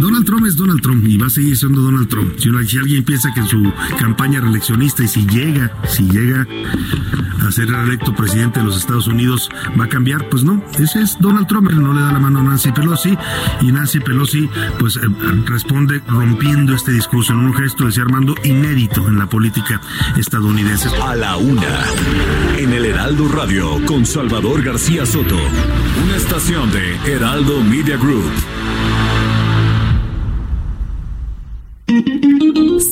Donald Trump es Donald Trump y va a seguir siendo Donald Trump. Si, alguien piensa que en su campaña reeleccionista y si llega, si llega a ser reelecto presidente de los Estados Unidos va a cambiar, pues no, ese es Donald Trump, él no le da la mano a Nancy Pelosi y Nancy Pelosi pues eh, responde rompiendo este discurso en un gesto, decía Armando, inédito en la política estadounidense. A la una, en el Heraldo Radio con Salvador García Soto, una estación de Heraldo Media Group.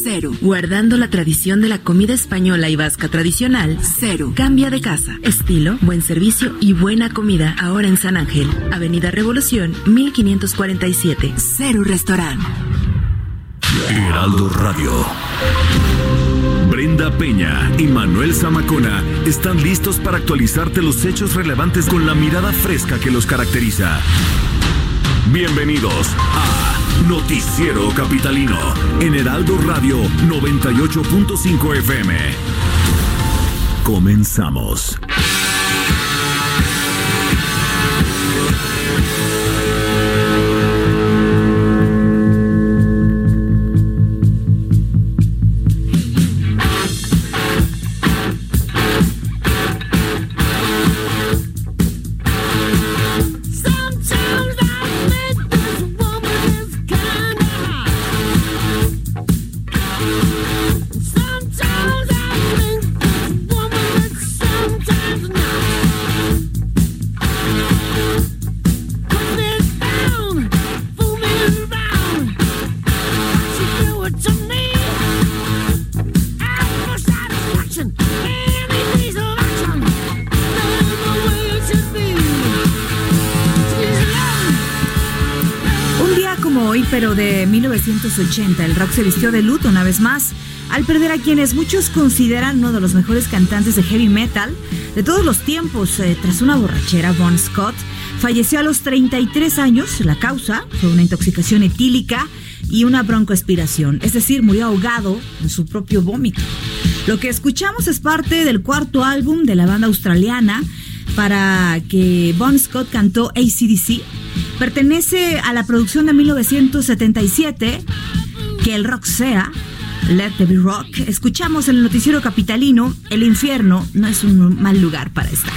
Cero. Guardando la tradición de la comida española y vasca tradicional. Cero. Cambia de casa. Estilo, buen servicio y buena comida ahora en San Ángel. Avenida Revolución, 1547. Cero Restaurant. Heraldo Radio. Brenda Peña y Manuel Zamacona están listos para actualizarte los hechos relevantes con la mirada fresca que los caracteriza. Bienvenidos a Noticiero Capitalino en Heraldo Radio 98.5 FM. Comenzamos. 1980 el rock se vistió de luto una vez más al perder a quienes muchos consideran uno de los mejores cantantes de heavy metal de todos los tiempos. Eh, tras una borrachera, Bon Scott falleció a los 33 años. La causa fue una intoxicación etílica y una broncoaspiración, es decir, murió ahogado en su propio vómito. Lo que escuchamos es parte del cuarto álbum de la banda australiana para que Bon Scott cantó ACDC Pertenece a la producción de 1977, Que el rock sea, Let the be rock. Escuchamos en el noticiero capitalino, El infierno no es un mal lugar para estar.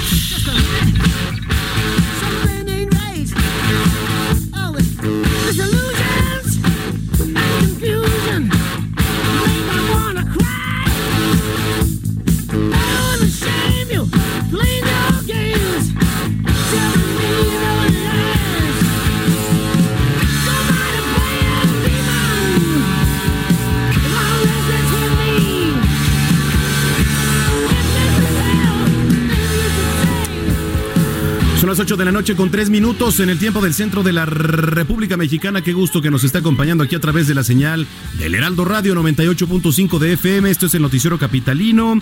Las 8 de la noche con 3 minutos en el tiempo del centro de la República Mexicana. Qué gusto que nos está acompañando aquí a través de la señal del Heraldo Radio 98.5 de FM. Esto es el Noticiero Capitalino.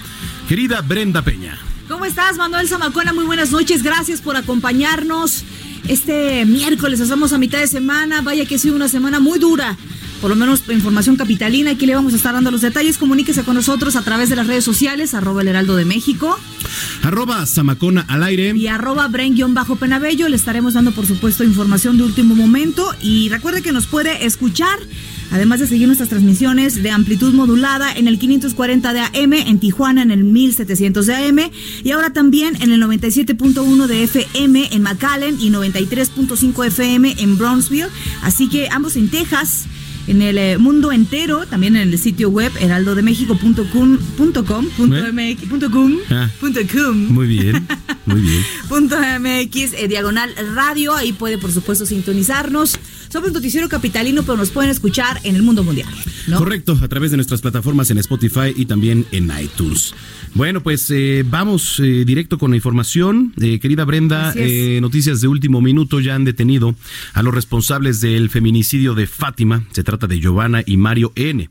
Querida Brenda Peña. ¿Cómo estás, Manuel Zamacona? Muy buenas noches. Gracias por acompañarnos. Este miércoles estamos a mitad de semana. Vaya que ha sido una semana muy dura por lo menos información capitalina. Aquí le vamos a estar dando los detalles. Comuníquese con nosotros a través de las redes sociales, arroba el heraldo de México. Arroba Zamacona al aire. Y arroba Bren-Penabello. Le estaremos dando, por supuesto, información de último momento. Y recuerde que nos puede escuchar Además de seguir nuestras transmisiones de amplitud modulada en el 540 de AM, en Tijuana en el 1700 de AM y ahora también en el 97.1 de FM en McAllen y 93.5 FM en Brownsville. Así que ambos en Texas en el eh, mundo entero, también en el sitio web heraldodemexico.com.mx.com. Ah. Muy bien, muy bien. punto MX, eh, diagonal radio, ahí puede por supuesto sintonizarnos. Somos noticiero capitalino, pero nos pueden escuchar en el mundo mundial. Correcto, a través de nuestras plataformas en Spotify y también en iTunes. Bueno, pues eh, vamos eh, directo con la información. Eh, querida Brenda, noticias de último minuto ya han detenido a los responsables del feminicidio de Fátima. Se trata de Giovanna y Mario N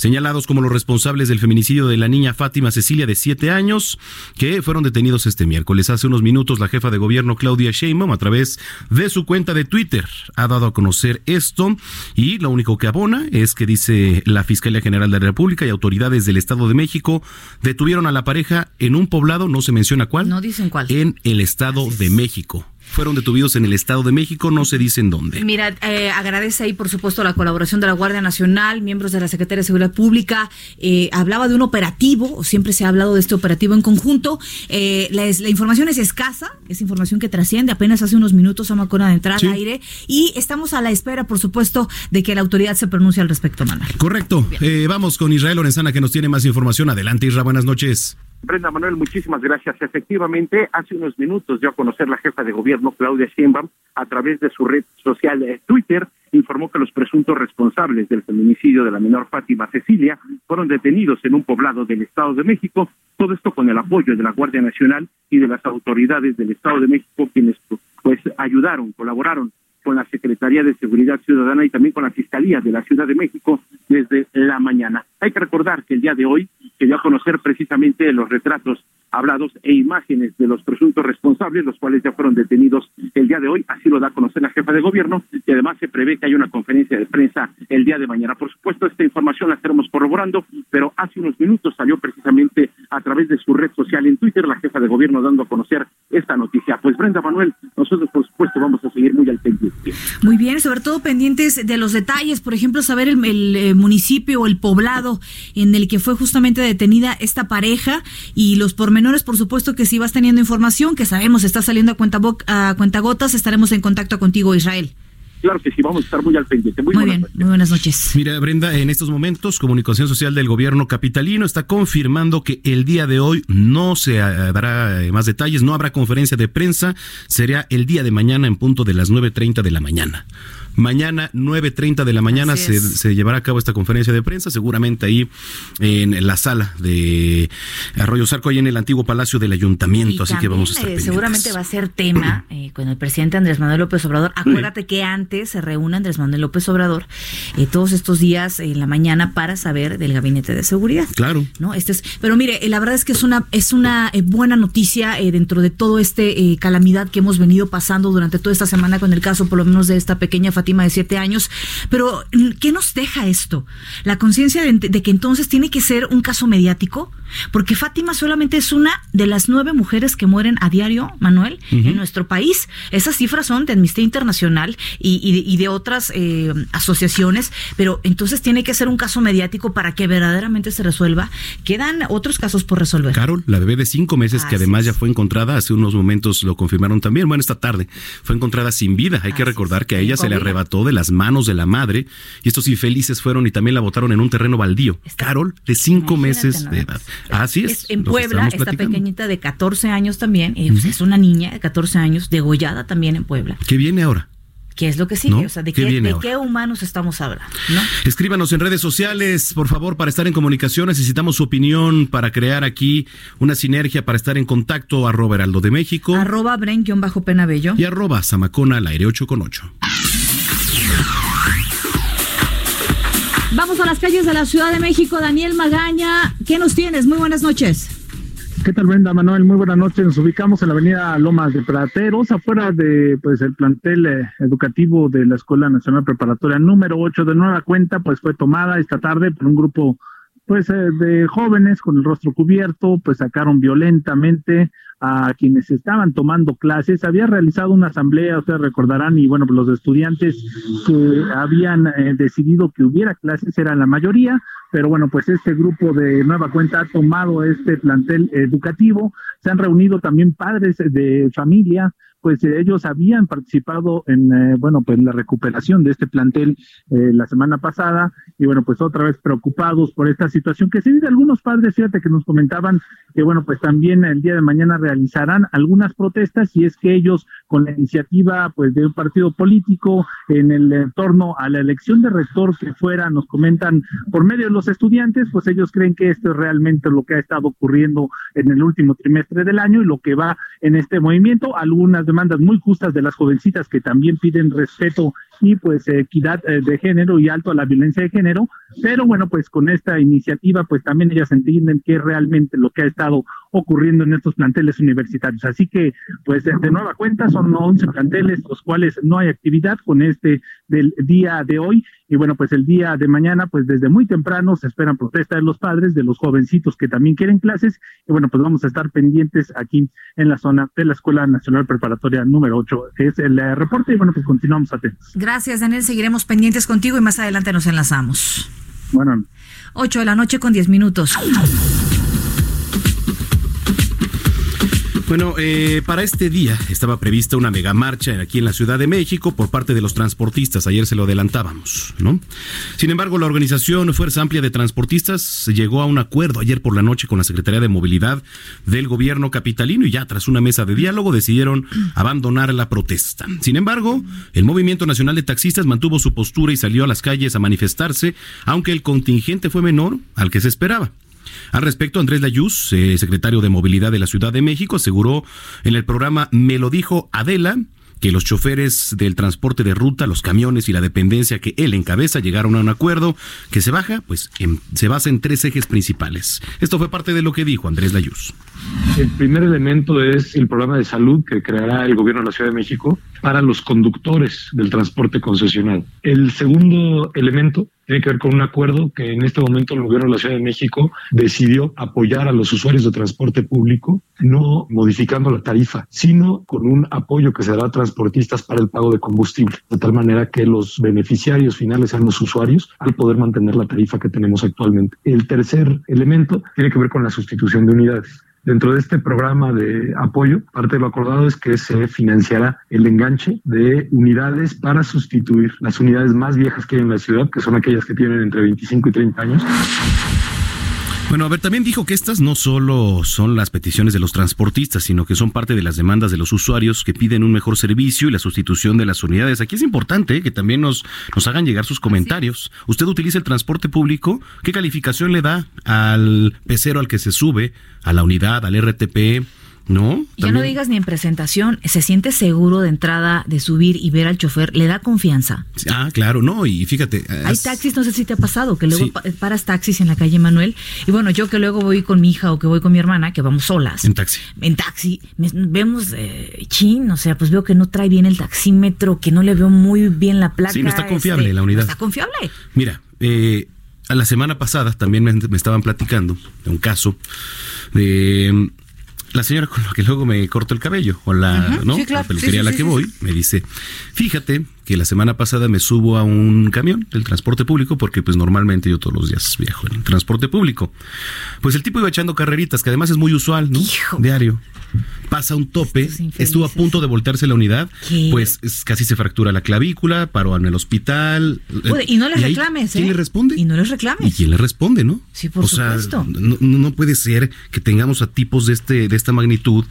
señalados como los responsables del feminicidio de la niña Fátima Cecilia de 7 años, que fueron detenidos este miércoles. Hace unos minutos la jefa de gobierno Claudia Sheinbaum a través de su cuenta de Twitter ha dado a conocer esto y lo único que abona es que dice la Fiscalía General de la República y autoridades del Estado de México detuvieron a la pareja en un poblado, no se menciona cuál. No dicen cuál. En el Estado de México fueron detenidos en el Estado de México, no se dice en dónde. Mira, eh, agradece ahí, por supuesto, la colaboración de la Guardia Nacional, miembros de la Secretaría de Seguridad Pública. Eh, hablaba de un operativo, siempre se ha hablado de este operativo en conjunto. Eh, la, información es escasa, es información que trasciende. Apenas hace unos minutos Amacona de entrar al aire. Y estamos a la espera, por supuesto, de que la autoridad se pronuncie al respecto, Manuel. Correcto. vamos con Israel Lorenzana, que nos tiene más información. Adelante, Israel, buenas noches. Brenda Manuel, muchísimas gracias. Efectivamente, hace unos minutos dio a conocer la jefa de gobierno, Claudia Sheinbaum, a través de su red social eh, Twitter, informó que los presuntos responsables del feminicidio de la menor Fátima Cecilia fueron detenidos en un poblado del Estado de México, todo esto con el apoyo de la Guardia Nacional y de las autoridades del Estado de México, quienes pues ayudaron, colaboraron con la Secretaría de Seguridad Ciudadana y también con la Fiscalía de la Ciudad de México desde la mañana. Hay que recordar que el día de hoy se dio a conocer precisamente los retratos hablados e imágenes de los presuntos responsables, los cuales ya fueron detenidos el día de hoy, así lo da a conocer la jefa de gobierno, y además se prevé que haya una conferencia de prensa el día de mañana. Por supuesto, esta información la estaremos corroborando, pero hace unos minutos salió precisamente a través de su red social en Twitter la jefa de gobierno dando a conocer esta noticia. Pues Brenda Manuel, nosotros por supuesto vamos a seguir muy al pendiente. Muy bien, sobre todo pendientes de los detalles, por ejemplo, saber el, eh, municipio o el poblado en el que fue justamente detenida esta pareja y los pormenores, por supuesto que si vas teniendo información que sabemos está saliendo a cuenta, a cuenta gotas, estaremos en contacto contigo, Israel. Claro que sí, vamos a estar muy al pendiente. Muy, bien, muy buenas noches. Mira, Brenda, en estos momentos, Comunicación Social del Gobierno Capitalino está confirmando que el día de hoy no se eh, dará eh, más detalles, no habrá conferencia de prensa, será el día de mañana en punto de las 9.30 de la mañana. Mañana, 9.30 de la mañana, se, llevará a cabo esta conferencia de prensa, seguramente ahí en la sala de Arroyo Sarco, ahí en el antiguo Palacio del Ayuntamiento. así que vamos a estar. Eh, seguramente va a ser tema eh, con el presidente Andrés Manuel López Obrador. Acuérdate que antes se reúne Andrés Manuel López Obrador eh, todos estos días en la mañana para saber del gabinete de seguridad. Claro. ¿no? Este es, pero mire, la verdad es que es una, es una buena noticia dentro de todo este calamidad que hemos venido pasando durante toda esta semana con el caso, por lo menos, de esta pequeña Fátima de siete años. Pero, ¿qué nos deja esto? La conciencia de, que entonces tiene que ser un caso mediático, porque Fátima solamente es una de las nueve mujeres que mueren a diario, Manuel, en nuestro país. Esas cifras son de Amnistía Internacional y, de, otras eh, asociaciones, pero entonces tiene que ser un caso mediático para que verdaderamente se resuelva. Quedan otros casos por resolver. Carol, la bebé de cinco meses, que además ya fue encontrada hace unos momentos, lo confirmaron también, bueno, esta tarde, fue encontrada sin vida. Hay que recordar que a ella se le arrebató de las manos de la madre y estos infelices fueron y también la botaron en un terreno baldío. Carol, de cinco meses de edad. Así es. en Puebla, esta pequeñita de 14 años también, eh, pues, es una niña de 14 años, degollada también en Puebla. ¿Qué viene ahora? ¿Qué es lo que sigue? O sea, ¿de, qué, humanos estamos hablando? Escríbanos en redes sociales, por favor, para estar en comunicación. Necesitamos su opinión para crear aquí una sinergia para estar en contacto. Arroba Heraldo de México. Arroba Bren-Penabello. Y arroba Zamacona al aire 8 con 8. Vamos a las calles de la Ciudad de México. Daniel Magaña, ¿qué nos tienes? Muy buenas noches. ¿Qué tal, Brenda Manuel? Muy buenas noches. Nos ubicamos en la avenida Lomas de Prateros, afuera de pues el plantel eh, educativo de la Escuela Nacional Preparatoria número 8 de nueva cuenta, pues fue tomada esta tarde por un grupo pues eh, de jóvenes con el rostro cubierto, pues sacaron violentamente a quienes estaban tomando clases. Había realizado una asamblea, ustedes recordarán, y bueno, pues los estudiantes que habían eh, decidido que hubiera clases eran la mayoría, pero bueno, pues este grupo de nueva cuenta ha tomado este plantel educativo. Se han reunido también padres de familia, pues eh, ellos habían participado en, eh, bueno, pues la recuperación de este plantel eh, la semana pasada. Y bueno, pues otra vez preocupados por esta situación que se vive algunos padres, fíjate que nos comentaban que bueno, pues también el día de mañana realizarán algunas protestas. Y es que ellos con la iniciativa pues de un partido político en el torno a la elección de rector que fuera, nos comentan por medio de los estudiantes, pues ellos creen que esto es realmente lo que ha estado ocurriendo en el último trimestre del año y lo que va en este movimiento. Algunas demandas muy justas de las jovencitas que también piden respeto y pues equidad eh, de género y alto a la violencia de género, pero bueno, pues con esta iniciativa pues también ellas entienden que realmente lo que ha estado ocurriendo en estos planteles universitarios. Así que pues de nueva cuenta son 11 planteles los cuales no hay actividad con este del día de hoy y bueno, pues el día de mañana pues desde muy temprano se esperan protestas de los padres, de los jovencitos que también quieren clases y bueno, pues vamos a estar pendientes aquí en la zona de la Escuela Nacional Preparatoria número 8. Es el eh, reporte y bueno, pues continuamos atentos. Gracias, Daniel. Seguiremos pendientes contigo y más adelante nos enlazamos. Bueno. 8 de la noche con 10 minutos. Bueno, eh, para este día estaba prevista una mega marcha aquí en la Ciudad de México por parte de los transportistas. Ayer se lo adelantábamos, ¿no? Sin embargo, la organización Fuerza Amplia de Transportistas llegó a un acuerdo ayer por la noche con la Secretaría de Movilidad del gobierno capitalino y ya tras una mesa de diálogo decidieron abandonar la protesta. Sin embargo, el Movimiento Nacional de Taxistas mantuvo su postura y salió a las calles a manifestarse, aunque el contingente fue menor al que se esperaba. Al respecto, Andrés Layuz, eh, secretario de Movilidad de la Ciudad de México, aseguró en el programa Me lo dijo Adela que los choferes del transporte de ruta, los camiones y la dependencia que él encabeza llegaron a un acuerdo que se baja, pues se basa en tres ejes principales. Esto fue parte de lo que dijo Andrés Layuz. El primer elemento es el programa de salud que creará el gobierno de la Ciudad de México para los conductores del transporte concesional. El segundo elemento tiene que ver con un acuerdo que en este momento el gobierno de la Ciudad de México decidió apoyar a los usuarios de transporte público, no modificando la tarifa, sino con un apoyo que se dará a transportistas para el pago de combustible, de tal manera que los beneficiarios finales sean los usuarios al poder mantener la tarifa que tenemos actualmente. El tercer elemento tiene que ver con la sustitución de unidades. Dentro de este programa de apoyo, parte de lo acordado es que se financiará el enganche de unidades para sustituir las unidades más viejas que hay en la ciudad, que son aquellas que tienen entre 25 y 30 años. Bueno, a ver, también dijo que estas no solo son las peticiones de los transportistas, sino que son parte de las demandas de los usuarios que piden un mejor servicio y la sustitución de las unidades. Aquí es importante ¿eh? que también nos, nos hagan llegar sus comentarios. ¿Usted utiliza el transporte público? ¿Qué calificación le da al pecero al que se sube, a la unidad, al RTP? ¿No? Ya no digas ni en presentación, se siente seguro de entrada de subir y ver al chofer, le da confianza. Ah, claro, no, y fíjate. Hay taxis, no sé si te ha pasado, que luego paras taxis en la calle Manuel, y bueno, yo que luego voy con mi hija o que voy con mi hermana, que vamos solas. En taxi. En taxi, vemos eh, chin, o sea, pues veo que no trae bien el taxímetro, que no le veo muy bien la placa. Sí, no está confiable este, la unidad. está confiable. Mira, eh, a la semana pasada también me, me estaban platicando de un caso de la señora con la que luego me corto el cabello, o la, ¿no? la peluquería a la que voy, me dice, fíjate que la semana pasada me subo a un camión del transporte público, porque pues normalmente yo todos los días viajo en transporte público. Pues el tipo iba echando carreritas, que además es muy usual, ¿no? Diario. Pasa un tope, estuvo a punto de voltearse la unidad, pues casi se fractura la clavícula, paró en el hospital. y no le reclames, ¿Quién ¿eh? le responde? Y no les reclames. ¿Y quién le responde, no? Sí, por supuesto. no, no puede ser que tengamos a tipos de este de esta magnitud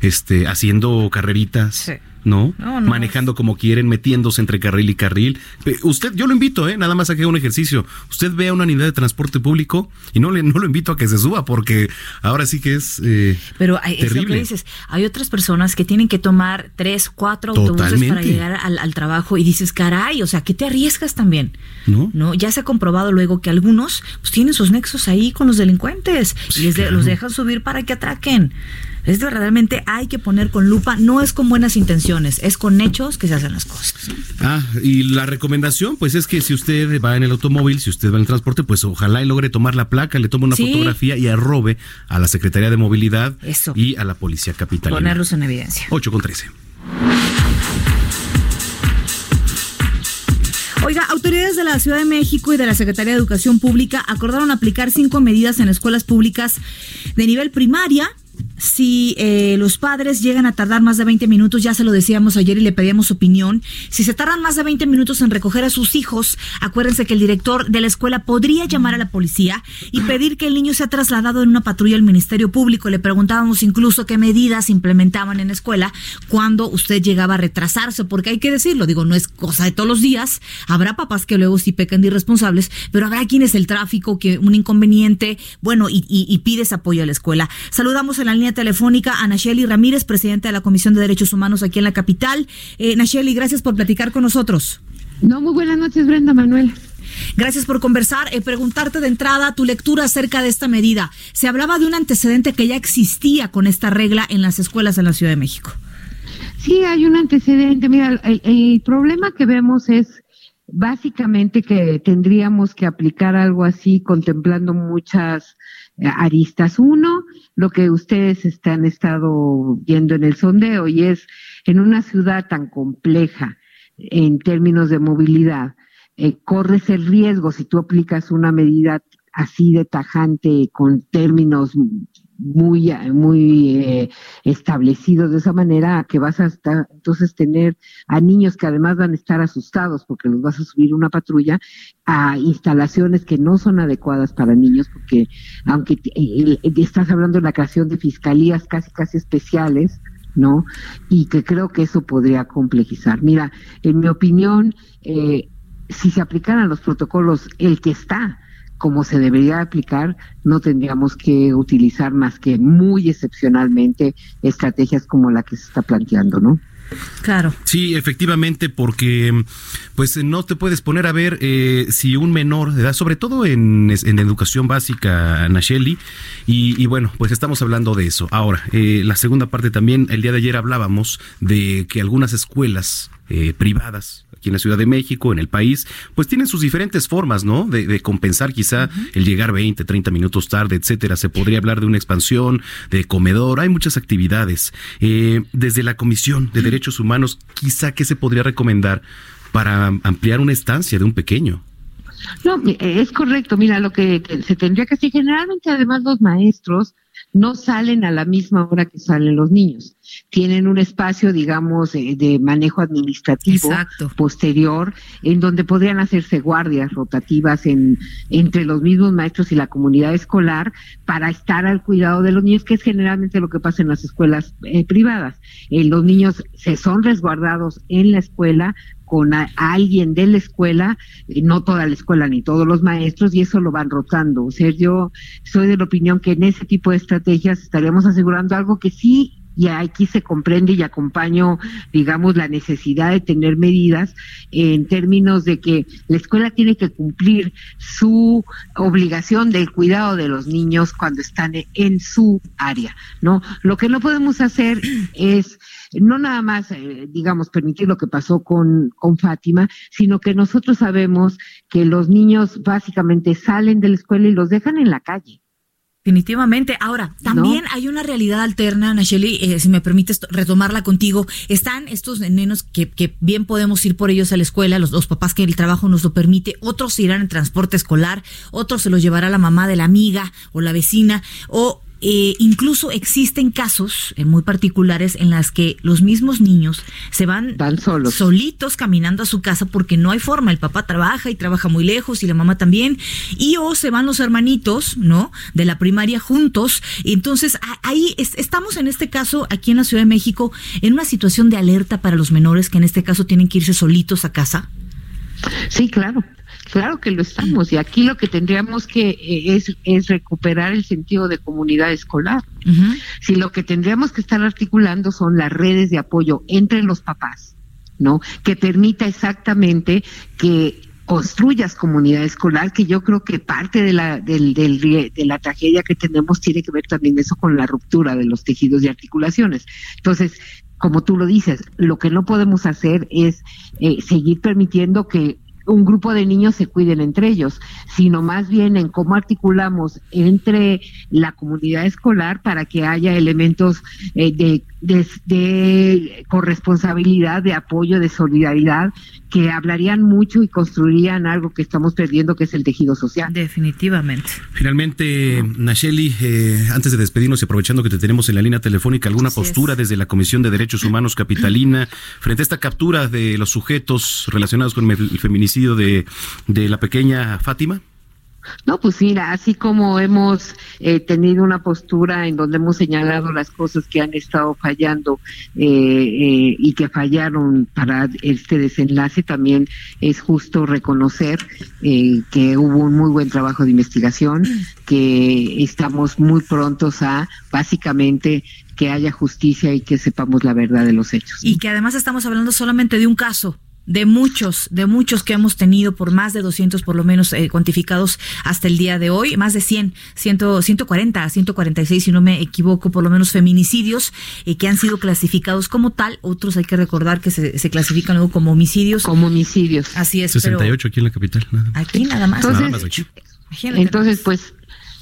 este haciendo carreritas. ¿No? Manejando como quieren, metiéndose entre carril y carril. Usted, yo lo invito, ¿eh? Nada más a que haga un ejercicio. Usted vea una unidad de transporte público y no, le, no lo invito a que se suba porque ahora sí que es. Eh, Pero hay, es lo que dices. Hay otras personas que tienen que tomar tres, cuatro autobuses para llegar al, trabajo y dices, caray, o sea, que te arriesgas también? ¿No? ¿No? Ya se ha comprobado luego que algunos pues, tienen sus nexos ahí con los delincuentes y les los dejan subir para que atraquen. Es realmente hay que poner con lupa, no es con buenas intenciones, es con hechos que se hacen las cosas. Ah, y la recomendación, pues es que si usted va en el automóvil, si usted va en el transporte, pues ojalá y logre tomar la placa, le tome una fotografía y arrobe a la Secretaría de Movilidad y a la Policía Capitalina. Ponerlos en evidencia. 8 con 13. Oiga, autoridades de la Ciudad de México y de la Secretaría de Educación Pública acordaron aplicar cinco medidas en escuelas públicas de nivel primaria si eh, los padres llegan a tardar más de 20 minutos, ya se lo decíamos ayer y le pedíamos opinión, si se tardan más de 20 minutos en recoger a sus hijos, acuérdense que el director de la escuela podría llamar a la policía y pedir que el niño sea trasladado en una patrulla al Ministerio Público. Le preguntábamos incluso qué medidas implementaban en la escuela cuando usted llegaba a retrasarse, porque hay que decirlo, digo, no es cosa de todos los días, habrá papás que luego sí pecan de irresponsables, pero habrá quienes el tráfico, que un inconveniente, bueno, y, y pides apoyo a la escuela. Saludamos en la línea telefónica a Nacheli Ramírez, presidenta de la Comisión de Derechos Humanos aquí en la capital. Eh, Nacheli, gracias por platicar con nosotros. No, muy buenas noches, Brenda Manuel. Gracias por conversar. Eh, preguntarte de entrada tu lectura acerca de esta medida. Se hablaba de un antecedente que ya existía con esta regla en las escuelas en la Ciudad de México. Sí, hay un antecedente. Mira, el problema que vemos es básicamente que tendríamos que aplicar algo así contemplando muchas eh, aristas. Uno, lo que ustedes están estado viendo en el sondeo y es en una ciudad tan compleja en términos de movilidad, eh, corres el riesgo si tú aplicas una medida así de tajante con términos muy, muy eh, establecidos de esa manera que vas a entonces tener a niños que además van a estar asustados porque los vas a subir una patrulla a instalaciones que no son adecuadas para niños porque aunque estás hablando de la creación de fiscalías casi casi especiales, ¿no? Y que creo que eso podría complejizar. Mira, en mi opinión, eh, si se aplicaran los protocolos, el que está, como se debería aplicar, no tendríamos que utilizar más que muy excepcionalmente estrategias como la que se está planteando, ¿no? Claro. Sí, efectivamente, porque pues no te puedes poner a ver eh, si un menor de edad, sobre todo en, en educación básica, Nacheli, y, y, bueno, pues estamos hablando de eso. Ahora, eh, la segunda parte también, el día de ayer hablábamos de que algunas escuelas eh, privadas en la Ciudad de México, en el país, pues tienen sus diferentes formas, ¿no? De, compensar quizá el llegar 20, 30 minutos tarde, etcétera. Se podría hablar de una expansión, de comedor, hay muchas actividades. Eh, desde la Comisión de Derechos Humanos, quizá qué se podría recomendar para ampliar una estancia de un pequeño. No, es correcto. Mira, lo que se tendría que hacer, generalmente además los maestros no salen a la misma hora que salen los niños. Tienen un espacio, digamos, de, manejo administrativo posterior, en donde podrían hacerse guardias rotativas en, entre los mismos maestros y la comunidad escolar para estar al cuidado de los niños, que es generalmente lo que pasa en las escuelas eh, privadas. Eh, los niños se son resguardados en la escuela, con alguien de la escuela, eh, no toda la escuela ni todos los maestros, y eso lo van rotando. O sea, yo soy de la opinión que en ese tipo de estrategias estaríamos asegurando algo que sí y aquí se comprende y acompaño, digamos, la necesidad de tener medidas en términos de que la escuela tiene que cumplir su obligación del cuidado de los niños cuando están en su área, ¿no? Lo que no podemos hacer es no nada más, eh, digamos, permitir lo que pasó con, con Fátima, sino que nosotros sabemos que los niños básicamente salen de la escuela y los dejan en la calle. Definitivamente. Ahora, también hay una realidad alterna, Nacheli, eh, si me permites retomarla contigo. Están estos nenos que, que, bien podemos ir por ellos a la escuela, los, dos papás que el trabajo nos lo permite, otros irán en transporte escolar, otros se los llevará la mamá de la amiga o la vecina, o eh, incluso existen casos eh, muy particulares en las que los mismos niños se van, solos. solitos caminando a su casa porque no hay forma. El papá trabaja y trabaja muy lejos y la mamá también. Y o se van los hermanitos, ¿no? De la primaria juntos. Entonces ahí estamos en este caso aquí en la Ciudad de México en una situación de alerta para los menores que en este caso tienen que irse solitos a casa. Sí, claro. Claro que lo estamos y aquí lo que tendríamos que eh, es, es recuperar el sentido de comunidad escolar. Si lo que tendríamos que estar articulando son las redes de apoyo entre los papás, ¿no? Que permita exactamente que construyas comunidad escolar, que yo creo que parte de la, del, del, de la tragedia que tenemos tiene que ver también eso con la ruptura de los tejidos y articulaciones. Entonces, como tú lo dices, lo que no podemos hacer es eh, seguir permitiendo que un grupo de niños se cuiden entre ellos, sino más bien en cómo articulamos entre la comunidad escolar para que haya elementos eh, de, de, corresponsabilidad, de apoyo, de solidaridad, que hablarían mucho y construirían algo que estamos perdiendo, que es el tejido social. Definitivamente. Finalmente, Nacheli, eh, antes de despedirnos y aprovechando que te tenemos en la línea telefónica, ¿alguna postura desde la Comisión de Derechos Humanos Capitalina frente a esta captura de los sujetos relacionados con el feminicidio de, de la pequeña Fátima? No, pues mira, así como hemos eh, tenido una postura en donde hemos señalado las cosas que han estado fallando eh, eh, y que fallaron para este desenlace, también es justo reconocer que hubo un muy buen trabajo de investigación, que estamos muy prontos a básicamente que haya justicia y que sepamos la verdad de los hechos. Y que además estamos hablando solamente de un caso de muchos, de muchos que hemos tenido por más de 200 por lo menos eh, cuantificados hasta el día de hoy, más de 100, 100 140, 146 si no me equivoco, por lo menos feminicidios eh, que han sido clasificados como tal, otros hay que recordar que se, se clasifican luego como homicidios. Como homicidios. Así es. 68 aquí en la capital. Aquí nada más. Entonces, nada más entonces pues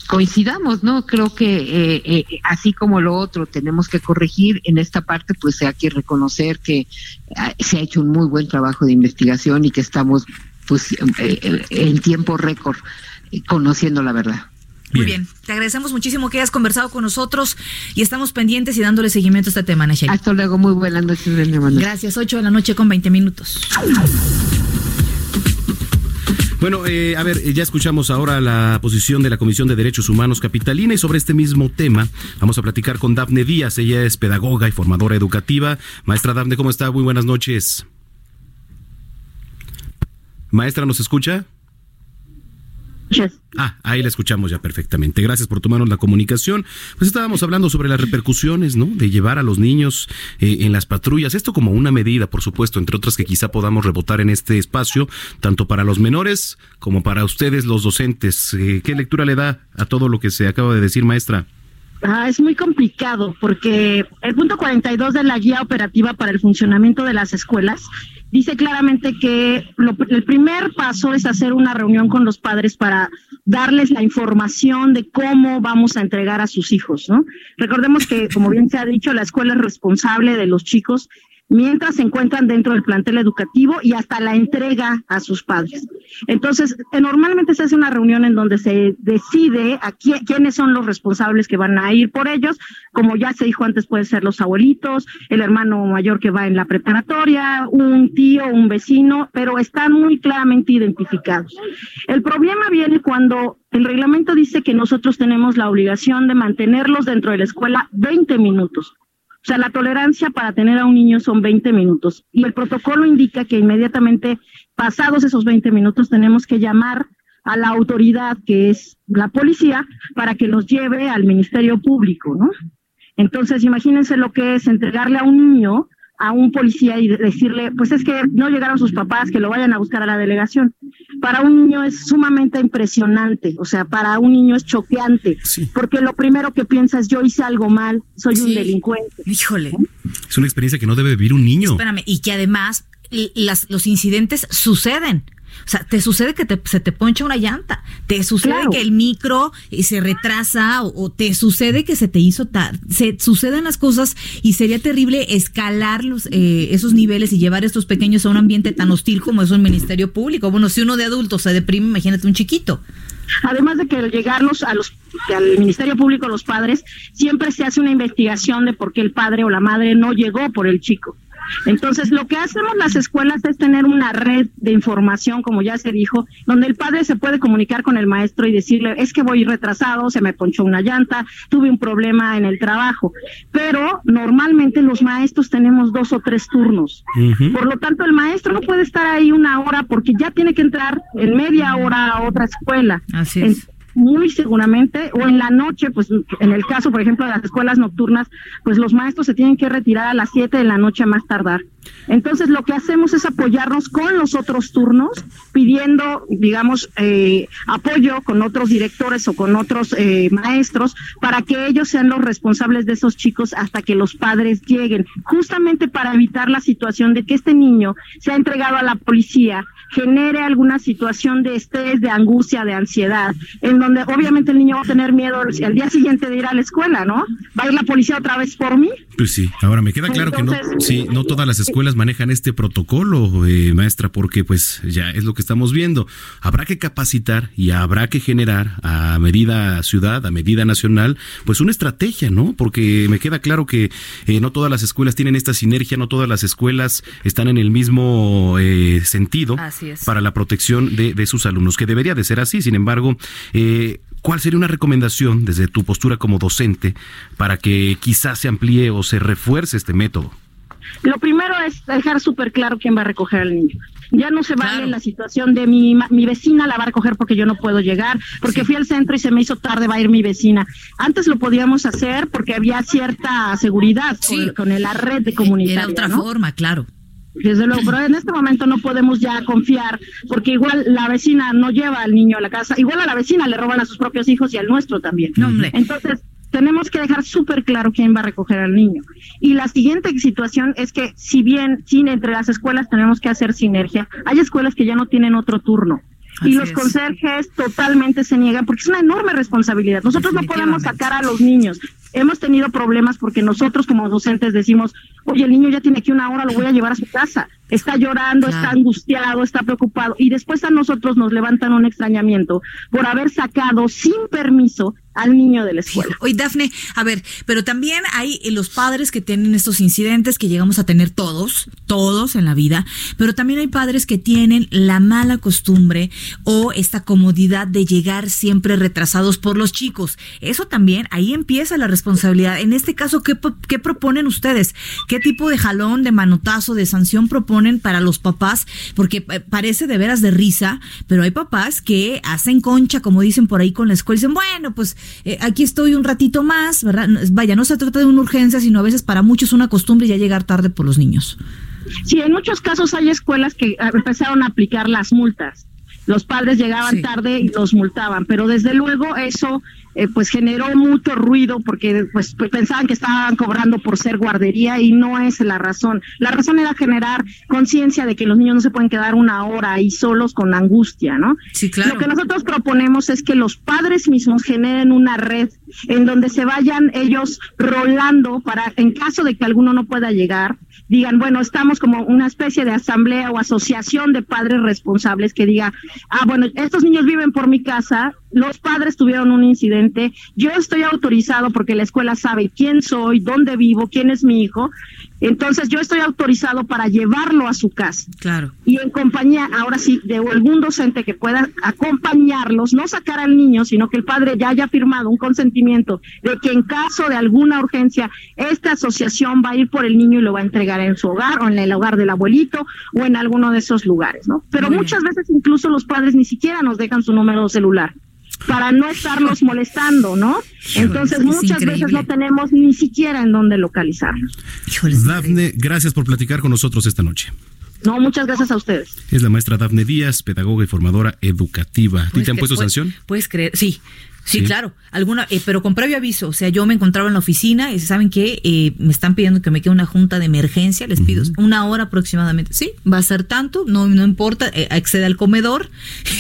coincidamos, ¿no? Creo que eh, eh, así como lo otro tenemos que corregir, en esta parte pues hay que reconocer que ah, se ha hecho un muy buen trabajo de investigación y que estamos pues eh, en tiempo récord conociendo la verdad. Muy bien, te agradecemos muchísimo que hayas conversado con nosotros y estamos pendientes y dándole seguimiento a este tema, Nacheli. Hasta luego, muy buenas noches. Gracias, 8 de la noche con 20 minutos. Bueno, eh, a ver, ya escuchamos ahora la posición de la Comisión de Derechos Humanos Capitalina y sobre este mismo tema vamos a platicar con Dafne Díaz. Ella es pedagoga y formadora educativa. Maestra Dafne, ¿cómo está? Muy buenas noches. Maestra, ¿nos escucha? Ah, ahí la escuchamos ya perfectamente. Gracias por tomarnos la comunicación. Pues estábamos hablando sobre las repercusiones, ¿no? De llevar a los niños eh, en las patrullas. Esto como una medida, por supuesto, entre otras que quizá podamos rebotar en este espacio, tanto para los menores como para ustedes, los docentes. Eh, ¿Qué lectura le da a todo lo que se acaba de decir, maestra? Ah, es muy complicado porque el punto 42 de la guía operativa para el funcionamiento de las escuelas dice claramente que el primer paso es hacer una reunión con los padres para darles la información de cómo vamos a entregar a sus hijos, ¿no? Recordemos que, como bien se ha dicho, la escuela es responsable de los chicos mientras se encuentran dentro del plantel educativo y hasta la entrega a sus padres. Entonces, eh, normalmente se hace una reunión en donde se decide a quiénes son los responsables que van a ir por ellos. Como ya se dijo antes, pueden ser los abuelitos, el hermano mayor que va en la preparatoria, un tío, un vecino, pero están muy claramente identificados. El problema viene cuando el reglamento dice que nosotros tenemos la obligación de mantenerlos dentro de la escuela 20 minutos. O sea, la tolerancia para tener a un niño son 20 minutos y el protocolo indica que inmediatamente pasados esos 20 minutos tenemos que llamar a la autoridad que es la policía para que los lleve al Ministerio Público, ¿no? Entonces, imagínense lo que es entregarle a un niño a un policía y decirle, pues es que no llegaron sus papás, que lo vayan a buscar a la delegación. Para un niño es sumamente impresionante, o sea, para un niño es choqueante, porque lo primero que piensa es yo hice algo mal, soy un delincuente. Híjole. Es una experiencia que no debe vivir un niño. Espérame, y que además las, los incidentes suceden. O sea, te sucede que se te poncha una llanta, te sucede que el micro eh, se retrasa o, te sucede que se te hizo tarde, se suceden las cosas y sería terrible escalar los, eh, esos niveles y llevar a estos pequeños a un ambiente tan hostil como es un ministerio público. Bueno, si uno de adultos se deprime, imagínate un chiquito. Además de que al llegarlos a los, al Ministerio Público, los padres, siempre se hace una investigación de por qué el padre o la madre no llegó por el chico. Entonces, lo que hacemos las escuelas es tener una red de información, como ya se dijo, donde el padre se puede comunicar con el maestro y decirle, es que voy retrasado, se me ponchó una llanta, tuve un problema en el trabajo. Pero normalmente los maestros tenemos dos o tres turnos. Por lo tanto, el maestro no puede estar ahí una hora porque ya tiene que entrar en media hora a otra escuela. Así es muy seguramente, o en la noche, pues en el caso, por ejemplo, de las escuelas nocturnas, pues los maestros se tienen que retirar a las 7 de la noche a más tardar. Entonces, lo que hacemos es apoyarnos con los otros turnos, pidiendo, digamos, eh, apoyo con otros directores o con otros eh, maestros para que ellos sean los responsables de esos chicos hasta que los padres lleguen, justamente para evitar la situación de que este niño sea entregado a la policía genere alguna situación de estrés, de angustia, de ansiedad, en donde obviamente el niño va a tener miedo al día siguiente de ir a la escuela, ¿no? ¿Va a ir la policía otra vez por mí? Pues sí, ahora me queda claro que no, sí, no todas las escuelas manejan este protocolo, eh, maestra, porque pues ya es lo que estamos viendo. Habrá que capacitar y habrá que generar a medida ciudad, a medida nacional, pues una estrategia, ¿no? Porque me queda claro que eh, no todas las escuelas tienen esta sinergia, no todas las escuelas están en el mismo eh, sentido para la protección de, de, sus alumnos, que debería de ser así. Sin embargo, eh, ¿cuál sería una recomendación desde tu postura como docente para que quizás se amplíe o se refuerce este método? Lo primero es dejar súper claro quién va a recoger al niño. Ya no se vale la situación de mi, mi vecina la va a recoger porque yo no puedo llegar, porque fui al centro y se me hizo tarde, va a ir mi vecina. Antes lo podíamos hacer porque había cierta seguridad con, la red de comunicación. Era otra forma, claro. Desde luego, pero en este momento no podemos ya confiar, porque igual la vecina no lleva al niño a la casa, igual a la vecina le roban a sus propios hijos y al nuestro también. Entonces, tenemos que dejar súper claro quién va a recoger al niño. Y la siguiente situación es que, si bien sin entre las escuelas tenemos que hacer sinergia, hay escuelas que ya no tienen otro turno y los conserjes totalmente se niegan porque es una enorme responsabilidad. Nosotros no podemos sacar a los niños. Hemos tenido problemas porque nosotros como docentes decimos, oye, el niño ya tiene aquí una hora, lo voy a llevar a su casa. Está llorando, está angustiado, está preocupado. Y después a nosotros nos levantan un extrañamiento por haber sacado sin permiso al niño de la escuela. Oye, Dafne, a ver, pero también hay los padres que tienen estos incidentes que llegamos a tener todos, todos en la vida, pero también hay padres que tienen la mala costumbre o esta comodidad de llegar siempre retrasados por los chicos. Eso también, ahí empieza la responsabilidad. En este caso, ¿qué, qué proponen ustedes? ¿Qué tipo de jalón, de manotazo, de sanción proponen para los papás? Porque eh, parece de veras de risa, pero hay papás que hacen concha, como dicen por ahí con la escuela, dicen, bueno, pues eh, aquí estoy un ratito más, ¿verdad? Vaya, no se trata de una urgencia, sino a veces para muchos una costumbre ya llegar tarde por los niños. Sí, en muchos casos hay escuelas que empezaron a aplicar las multas los padres llegaban tarde y los multaban, pero desde luego eso eh, pues generó mucho ruido porque pues pensaban que estaban cobrando por ser guardería y no es la razón. La razón era generar conciencia de que los niños no se pueden quedar una hora ahí solos con angustia, ¿no? Sí, claro. Lo que nosotros proponemos es que los padres mismos generen una red en donde se vayan ellos rolando para en caso de que alguno no pueda llegar, digan, bueno, estamos como una especie de asamblea o asociación de padres responsables que diga, ah, bueno, estos niños viven por mi casa, los padres tuvieron un incidente, yo estoy autorizado porque la escuela sabe quién soy, dónde vivo, quién es mi hijo, entonces yo estoy autorizado para llevarlo a su casa. Claro. Y en compañía, ahora sí, de algún docente que pueda acompañarlos, no sacar al niño, sino que el padre ya haya firmado un consentimiento de que en caso de alguna urgencia, esta asociación va a ir por el niño y lo va a entregar en su hogar o en el hogar del abuelito o en alguno de esos lugares, ¿no? Pero muchas veces incluso los padres ni siquiera nos dejan su número celular para no estarlos molestando, ¿no? Entonces muchas veces no tenemos ni siquiera en dónde localizarlos. Dafne, gracias por platicar con nosotros esta noche. No, muchas gracias a ustedes. Es la maestra Dafne Díaz, pedagoga y formadora educativa. ¿Y te han puesto sanción? Puedes creer, sí. Sí, claro, alguna, eh, pero con previo aviso. O sea, yo me encontraba en la oficina y saben que eh, me están pidiendo que me quede una junta de emergencia. Les pido una hora aproximadamente. Sí, va a ser tanto, no, no importa, eh, accede al comedor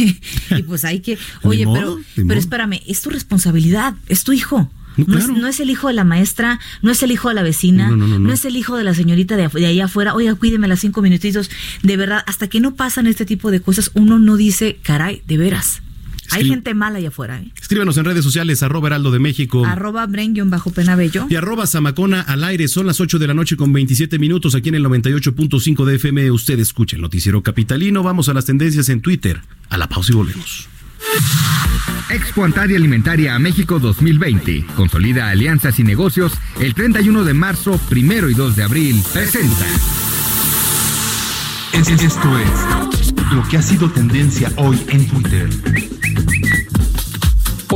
y pues hay que. Oye, pero, pero espérame, es tu responsabilidad, es tu hijo. No, es, el hijo de la maestra, no es el hijo de la vecina, no, es el hijo de la señorita de, de allá afuera, oiga, cuídeme las cinco minutitos. De verdad, hasta que no pasan este tipo de cosas, uno no dice, caray, de veras. Hay gente mala allá afuera. ¿eh? Escríbenos en redes sociales, arroba heraldo de México. Arroba bajo penabello. Y arroba zamacona al aire. Son las 8 de la noche con 27 minutos aquí en el 98.5 de FM. Usted escucha el noticiero capitalino. Vamos a las tendencias en Twitter. A la pausa y volvemos. Expo Antaria Alimentaria a México 2020. Consolida alianzas y negocios el 31 de marzo, primero y 2 de abril. Presenta. Esto es lo que ha sido tendencia hoy en Twitter.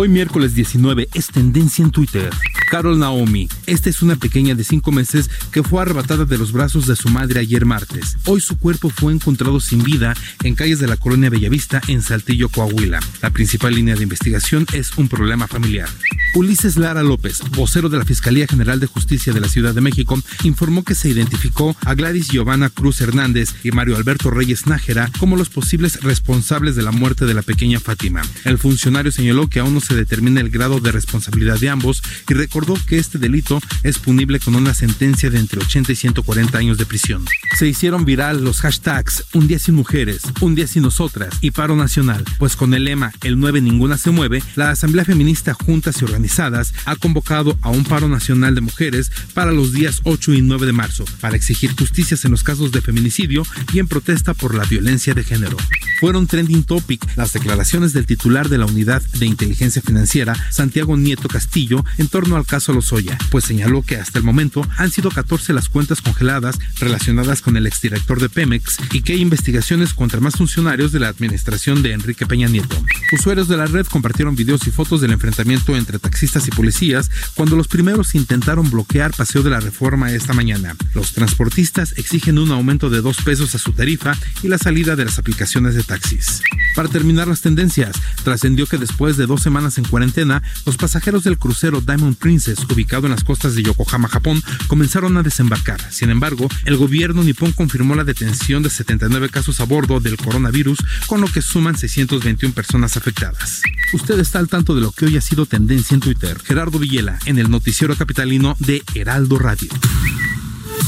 Hoy miércoles 19 es tendencia en Twitter. Carol Naomi. Esta es una pequeña de cinco meses que fue arrebatada de los brazos de su madre ayer martes. Hoy su cuerpo fue encontrado sin vida en calles de la colonia Bellavista en Saltillo, Coahuila. La principal línea de investigación es un problema familiar. Ulises Lara López, vocero de la Fiscalía General de Justicia de la Ciudad de México, informó que se identificó a Gladys Giovanna Cruz Hernández y Mario Alberto Reyes Nájera como los posibles responsables de la muerte de la pequeña Fátima. El funcionario señaló que aún no se determina el grado de responsabilidad de ambos y recordó que este delito es punible con una sentencia de entre 80 y 140 años de prisión. Se hicieron viral los hashtags Un día sin mujeres, Un día sin nosotras y Paro Nacional, pues con el lema El 9 ninguna se mueve, la Asamblea Feminista Juntas y Organizadas ha convocado a un paro nacional de mujeres para los días 8 y 9 de marzo, para exigir justicias en los casos de feminicidio y en protesta por la violencia de género. Fueron trending topic las declaraciones del titular de la Unidad de Inteligencia Financiera, Santiago Nieto Castillo, en torno al caso Lozoya, pues señaló que hasta el momento han sido 14 las cuentas congeladas relacionadas con el exdirector de Pemex y que hay investigaciones contra más funcionarios de la administración de Enrique Peña Nieto. Usuarios de la red compartieron videos y fotos del enfrentamiento entre taxistas y policías cuando los primeros intentaron bloquear Paseo de la Reforma esta mañana. Los transportistas exigen un aumento de dos pesos a su tarifa y la salida de las aplicaciones de taxis. Para terminar las tendencias, trascendió que después de dos semanas en cuarentena, los pasajeros del crucero Diamond Princess, ubicado en las costas de Yokohama, Japón, comenzaron a desembarcar. Sin embargo, el gobierno nipón confirmó la detención de 79 casos a bordo del coronavirus, con lo que suman 621 personas afectadas. Usted está al tanto de lo que hoy ha sido tendencia en Twitter. Gerardo Villela, en el noticiero capitalino de Heraldo Radio.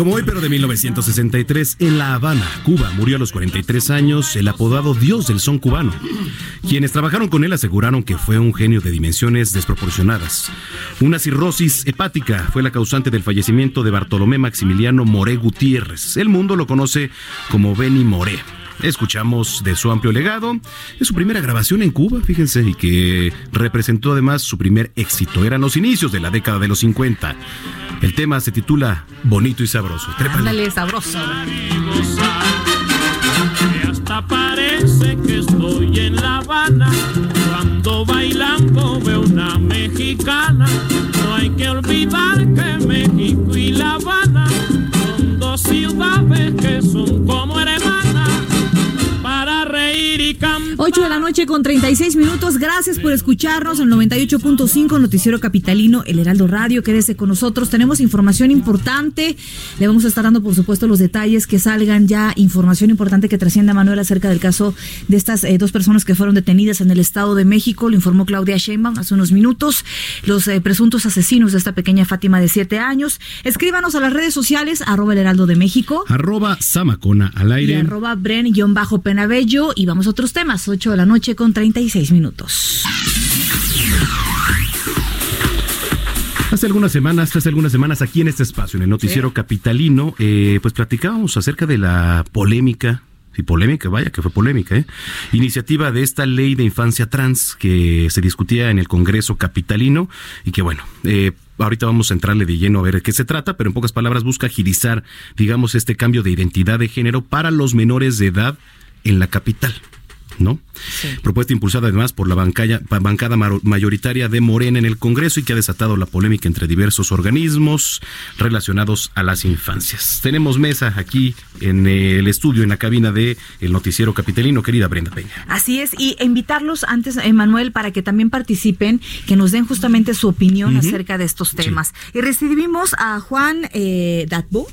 Como hoy, pero de 1963, en La Habana, Cuba, murió a los 43 años el apodado Dios del son cubano. Quienes trabajaron con él aseguraron que fue un genio de dimensiones desproporcionadas. Una cirrosis hepática fue la causante del fallecimiento de Bartolomé Maximiliano Moré Gutiérrez. El mundo lo conoce como Benny Moré. Escuchamos de su amplio legado. Es su primera grabación en Cuba, fíjense, y que representó además su primer éxito. Eran los inicios de la década de los 50. El tema se titula Bonito y Sabroso. Ándale, sabroso. hasta parece que estoy en La Habana. Cuando bailando veo una mexicana. No hay que olvidar que México y La Habana son dos ciudades que son como hermanas. Reír 8 de la noche con 36 minutos. Gracias por escucharnos en 98.5 Noticiero Capitalino, El Heraldo Radio. Quédese con nosotros. Tenemos información importante. Le vamos a estar dando, por supuesto, los detalles que salgan ya. Información importante que trasciende a Manuel acerca del caso de estas eh, dos personas que fueron detenidas en el Estado de México. Lo informó Claudia Sheinbaum hace unos minutos. Los eh, presuntos asesinos de esta pequeña Fátima de 7 años. Escríbanos a las redes sociales, arroba el Heraldo de México. Arroba Samacona al aire. Y arroba Bren-Penabello. Y vamos a otros temas. 8 de la noche con 36 minutos. Hace algunas semanas, hace algunas semanas aquí en este espacio, en el noticiero capitalino, eh, pues platicábamos acerca de la polémica y polémica, vaya que fue polémica, ¿eh? Iniciativa de esta ley de infancia trans que se discutía en el Congreso Capitalino y que bueno, eh, ahorita vamos a entrarle de lleno a ver de qué se trata, pero en pocas palabras busca agilizar, digamos, este cambio de identidad de género para los menores de edad en la capital. ¿No? Propuesta impulsada además por la bancada, bancada mayoritaria de Morena en el Congreso y que ha desatado la polémica entre diversos organismos relacionados a las infancias. Tenemos mesa aquí en el estudio, en la cabina de el noticiero capitalino, querida Brenda Peña. Así es, y invitarlos antes, Emanuel, para que también participen, que nos den justamente su opinión acerca de estos temas. Y recibimos a Juan eh, Dabdu,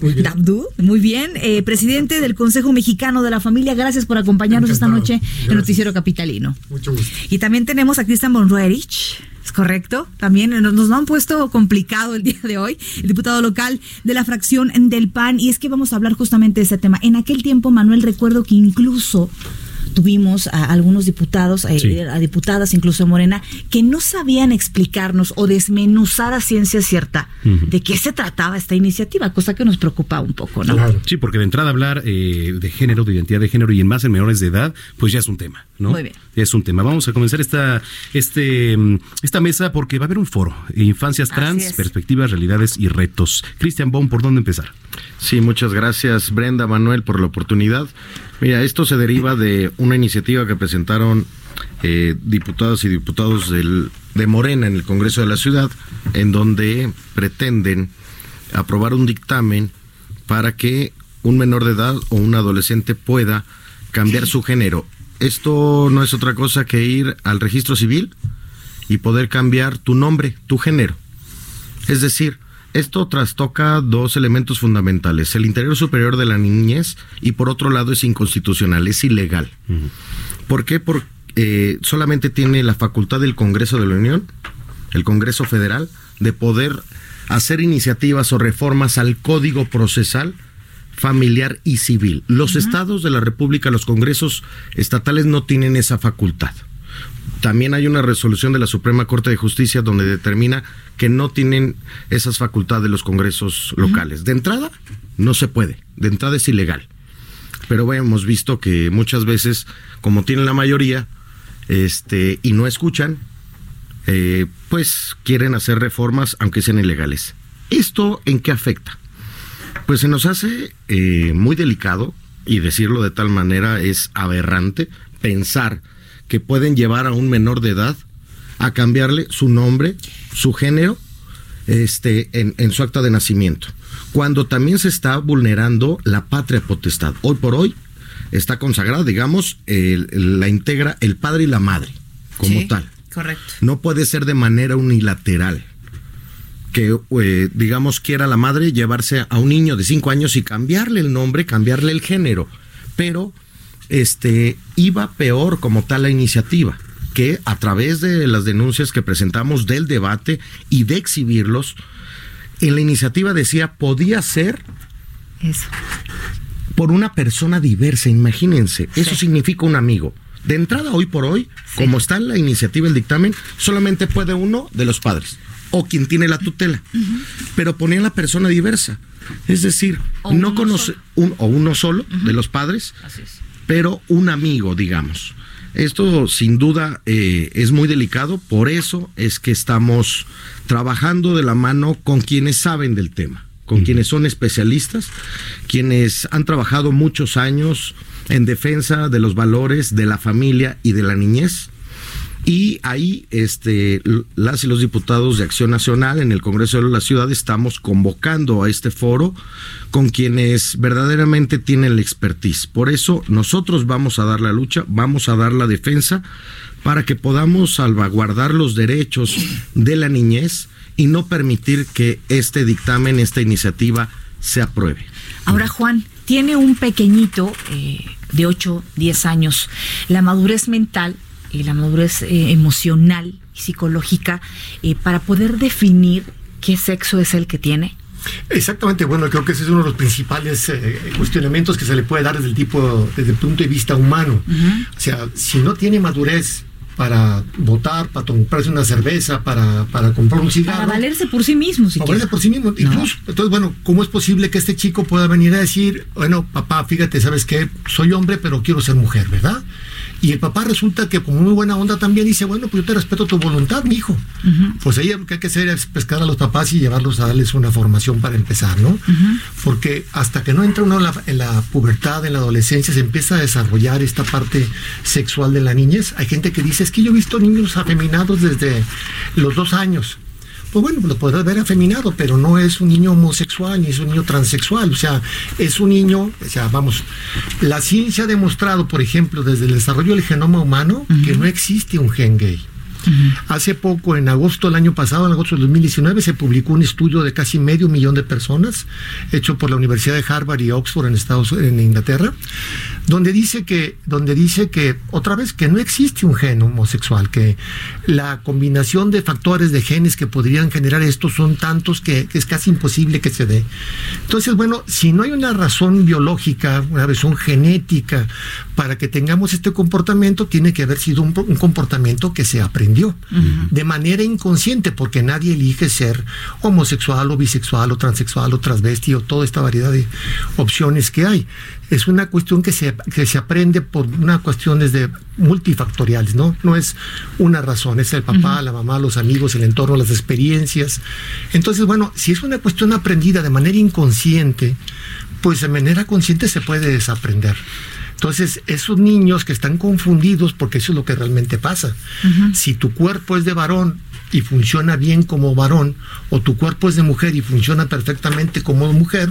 muy bien, muy bien eh, presidente del Consejo Mexicano de la Familia. Gracias por acompañarnos esta noche el Noticiero Capitalino. Mucho gusto. Y también tenemos a Cristian Bonruerich. ¿Es correcto? También nos, nos lo han puesto complicado el día de hoy, el diputado local de la fracción del PAN, y es que vamos a hablar justamente de ese tema. En aquel tiempo, Manuel, recuerdo que incluso tuvimos a algunos diputados, eh, a diputadas incluso Morena, que no sabían explicarnos o desmenuzar a ciencia cierta de qué se trataba esta iniciativa, cosa que nos preocupa un poco, ¿no? Sí, porque de entrada hablar eh, de género, de identidad de género y en más en menores de edad, pues ya es un tema, ¿no? Muy bien. Ya es un tema. Vamos a comenzar esta, este, esta mesa porque va a haber un foro, Infancias Trans, Perspectivas, Realidades y Retos. Cristian Baum, ¿por dónde empezar? Sí, muchas gracias Brenda, Manuel, por la oportunidad. Mira, esto se deriva de una iniciativa que presentaron eh, diputadas y diputados del, de Morena en el Congreso de la Ciudad, en donde pretenden aprobar un dictamen para que un menor de edad o un adolescente pueda cambiar su género. Esto no es otra cosa que ir al registro civil y poder cambiar tu nombre, tu género. Es decir, esto trastoca dos elementos fundamentales, el interior superior de la niñez y por otro lado es inconstitucional, es ilegal. ¿Por qué? Porque eh, solamente tiene la facultad del Congreso de la Unión, el Congreso Federal, de poder hacer iniciativas o reformas al Código Procesal familiar y civil. Los estados de la República, los congresos estatales no tienen esa facultad. También hay una resolución de la Suprema Corte de Justicia donde determina que no tienen esas facultades los congresos locales. De entrada, no se puede. De entrada es ilegal. Pero hemos visto que muchas veces, como tienen la mayoría, este, y no escuchan, eh, pues quieren hacer reformas aunque sean ilegales. ¿Esto en qué afecta? Pues se nos hace eh, muy delicado, y decirlo de tal manera es aberrante, pensar que pueden llevar a un menor de edad a cambiarle su nombre, su género, este, en, su acta de nacimiento. Cuando también se está vulnerando la patria potestad. Hoy por hoy está consagrada, digamos, la integra el padre y la madre, como tal. Correcto. No puede ser de manera unilateral. Que, eh, digamos, quiera la madre llevarse a un niño de cinco años y cambiarle el nombre, cambiarle el género. Pero este, iba peor como tal la iniciativa, que a través de las denuncias que presentamos del debate y de exhibirlos, en la iniciativa decía podía ser eso. por una persona diversa, imagínense, eso significa un amigo. De entrada, hoy por hoy, como está en la iniciativa, el dictamen, solamente puede uno de los padres o quien tiene la tutela, pero ponía la persona diversa. Es decir, no conoce un, o uno solo de los padres, Así es pero un amigo, digamos. Esto sin duda eh, es muy delicado, por eso es que estamos trabajando de la mano con quienes saben del tema, con quienes son especialistas, quienes han trabajado muchos años en defensa de los valores de la familia y de la niñez. Y ahí este, las y los diputados de Acción Nacional en el Congreso de la Ciudad estamos convocando a este foro con quienes verdaderamente tienen la expertise. Por eso nosotros vamos a dar la lucha, vamos a dar la defensa para que podamos salvaguardar los derechos de la niñez y no permitir que este dictamen, esta iniciativa se apruebe. Ahora, Juan, tiene un pequeñito eh, de 8, 10 años. La madurez mental y la madurez eh, emocional y psicológica eh, para poder definir qué sexo es el que tiene? Exactamente, bueno, creo que ese es uno de los principales eh, cuestionamientos que se le puede dar desde el tipo, desde el punto de vista humano. O sea, si no tiene madurez para votar, para comprarse una cerveza, para, para comprar un cigarro. Para valerse por sí mismo, si Para valerse por sí mismo, incluso. Entonces, bueno, ¿cómo es posible que este chico pueda venir a decir, bueno, papá, fíjate, ¿sabes qué? Soy hombre, pero quiero ser mujer, ¿verdad? Y el papá resulta que como muy buena onda también dice, bueno, pues yo te respeto tu voluntad, mi hijo. Pues ahí lo que hay que hacer es pescar a los papás y llevarlos a darles una formación para empezar, ¿no? Porque hasta que no entra uno en la, pubertad, en la adolescencia, se empieza a desarrollar esta parte sexual de la niñez. Hay gente que dice, es que yo he visto niños afeminados desde los dos años pues bueno, lo podrás ver afeminado, pero no es un niño homosexual ni es un niño transexual, o sea, es un niño, o sea, vamos, la ciencia ha demostrado, por ejemplo, desde el desarrollo del genoma humano, que no existe un gen gay. Hace poco, en agosto del año pasado, en agosto del 2019, se publicó un estudio de casi medio millón de personas, hecho por la Universidad de Harvard y Oxford en Estados en Inglaterra, donde dice que, donde dice que, otra vez, que no existe un gen homosexual, que la combinación de factores de genes que podrían generar esto son tantos que, es casi imposible que se dé. Entonces, bueno, si no hay una razón biológica, una razón genética para que tengamos este comportamiento, tiene que haber sido un, un comportamiento que se aprendió de manera inconsciente, porque nadie elige ser homosexual o bisexual o transexual o transvesti o toda esta variedad de opciones que hay. Es una cuestión que se, que se aprende por una cuestiones de multifactoriales, ¿no? No es una razón, es el papá, la mamá, los amigos, el entorno, las experiencias. Entonces, bueno, si es una cuestión aprendida de manera inconsciente, pues de manera consciente se puede desaprender. Entonces, esos niños que están confundidos, porque eso es lo que realmente pasa. Si tu cuerpo es de varón y funciona bien como varón, o tu cuerpo es de mujer y funciona perfectamente como mujer,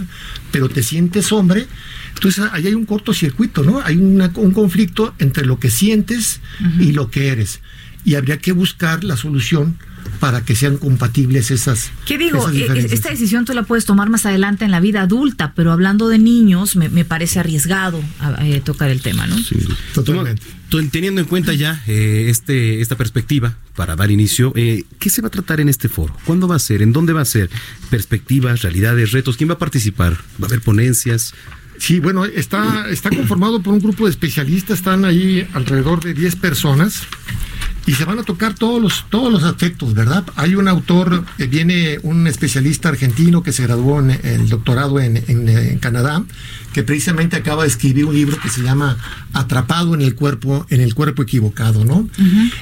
pero te sientes hombre, entonces ahí hay un cortocircuito, ¿no? Hay un conflicto entre lo que sientes y lo que eres. Y habría que buscar la solución para que sean compatibles esas. ¿Qué digo? Eh, esta decisión tú la puedes tomar más adelante en la vida adulta, pero hablando de niños, me, parece arriesgado eh, tocar el tema, ¿no? Sí, totalmente. Teniendo en cuenta ya eh, este, esta perspectiva para dar inicio, ¿qué se va a tratar en este foro? ¿Cuándo va a ser? ¿En dónde va a ser? ¿Perspectivas, realidades, retos? ¿Quién va a participar? ¿Va a haber ponencias? Sí, bueno, está, está conformado por un grupo de especialistas, están ahí alrededor de 10 personas y se van a tocar todos los, todos los aspectos, ¿verdad? Hay un autor, que viene un especialista argentino que se graduó en el doctorado en, en, Canadá, que precisamente acaba de escribir un libro que se llama Atrapado en el cuerpo, en el cuerpo equivocado, ¿no?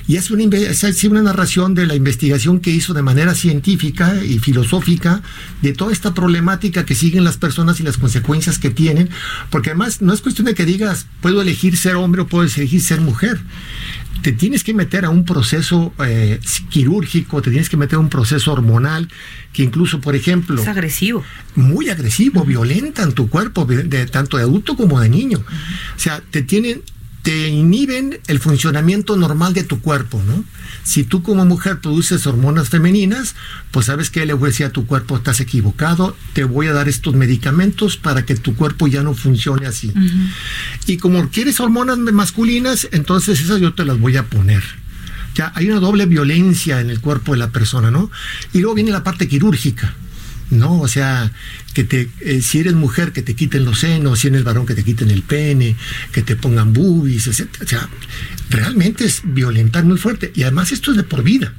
Y es una, es una narración de la investigación que hizo de manera científica y filosófica de toda esta problemática que siguen las personas y las consecuencias que tienen, porque además no es cuestión de que digas, puedo elegir ser hombre o puedo elegir ser mujer te tienes que meter a un proceso eh, quirúrgico, te tienes que meter a un proceso hormonal que incluso, por ejemplo... Es agresivo. Muy agresivo, violenta en tu cuerpo, de, tanto de adulto como de niño. O sea, te tienen te inhiben el funcionamiento normal de tu cuerpo, ¿no? Si tú como mujer produces hormonas femeninas, pues sabes que le voy a decir a tu cuerpo, estás equivocado, te voy a dar estos medicamentos para que tu cuerpo ya no funcione así. Y como quieres hormonas masculinas, entonces esas yo te las voy a poner. Ya hay una doble violencia en el cuerpo de la persona, ¿no? Y luego viene la parte quirúrgica. ¿no? O sea, que te, eh, si eres mujer, que te quiten los senos, si eres varón, que te quiten el pene, que te pongan boobies, etc. O sea, realmente es violentar muy fuerte. Y además esto es de por vida.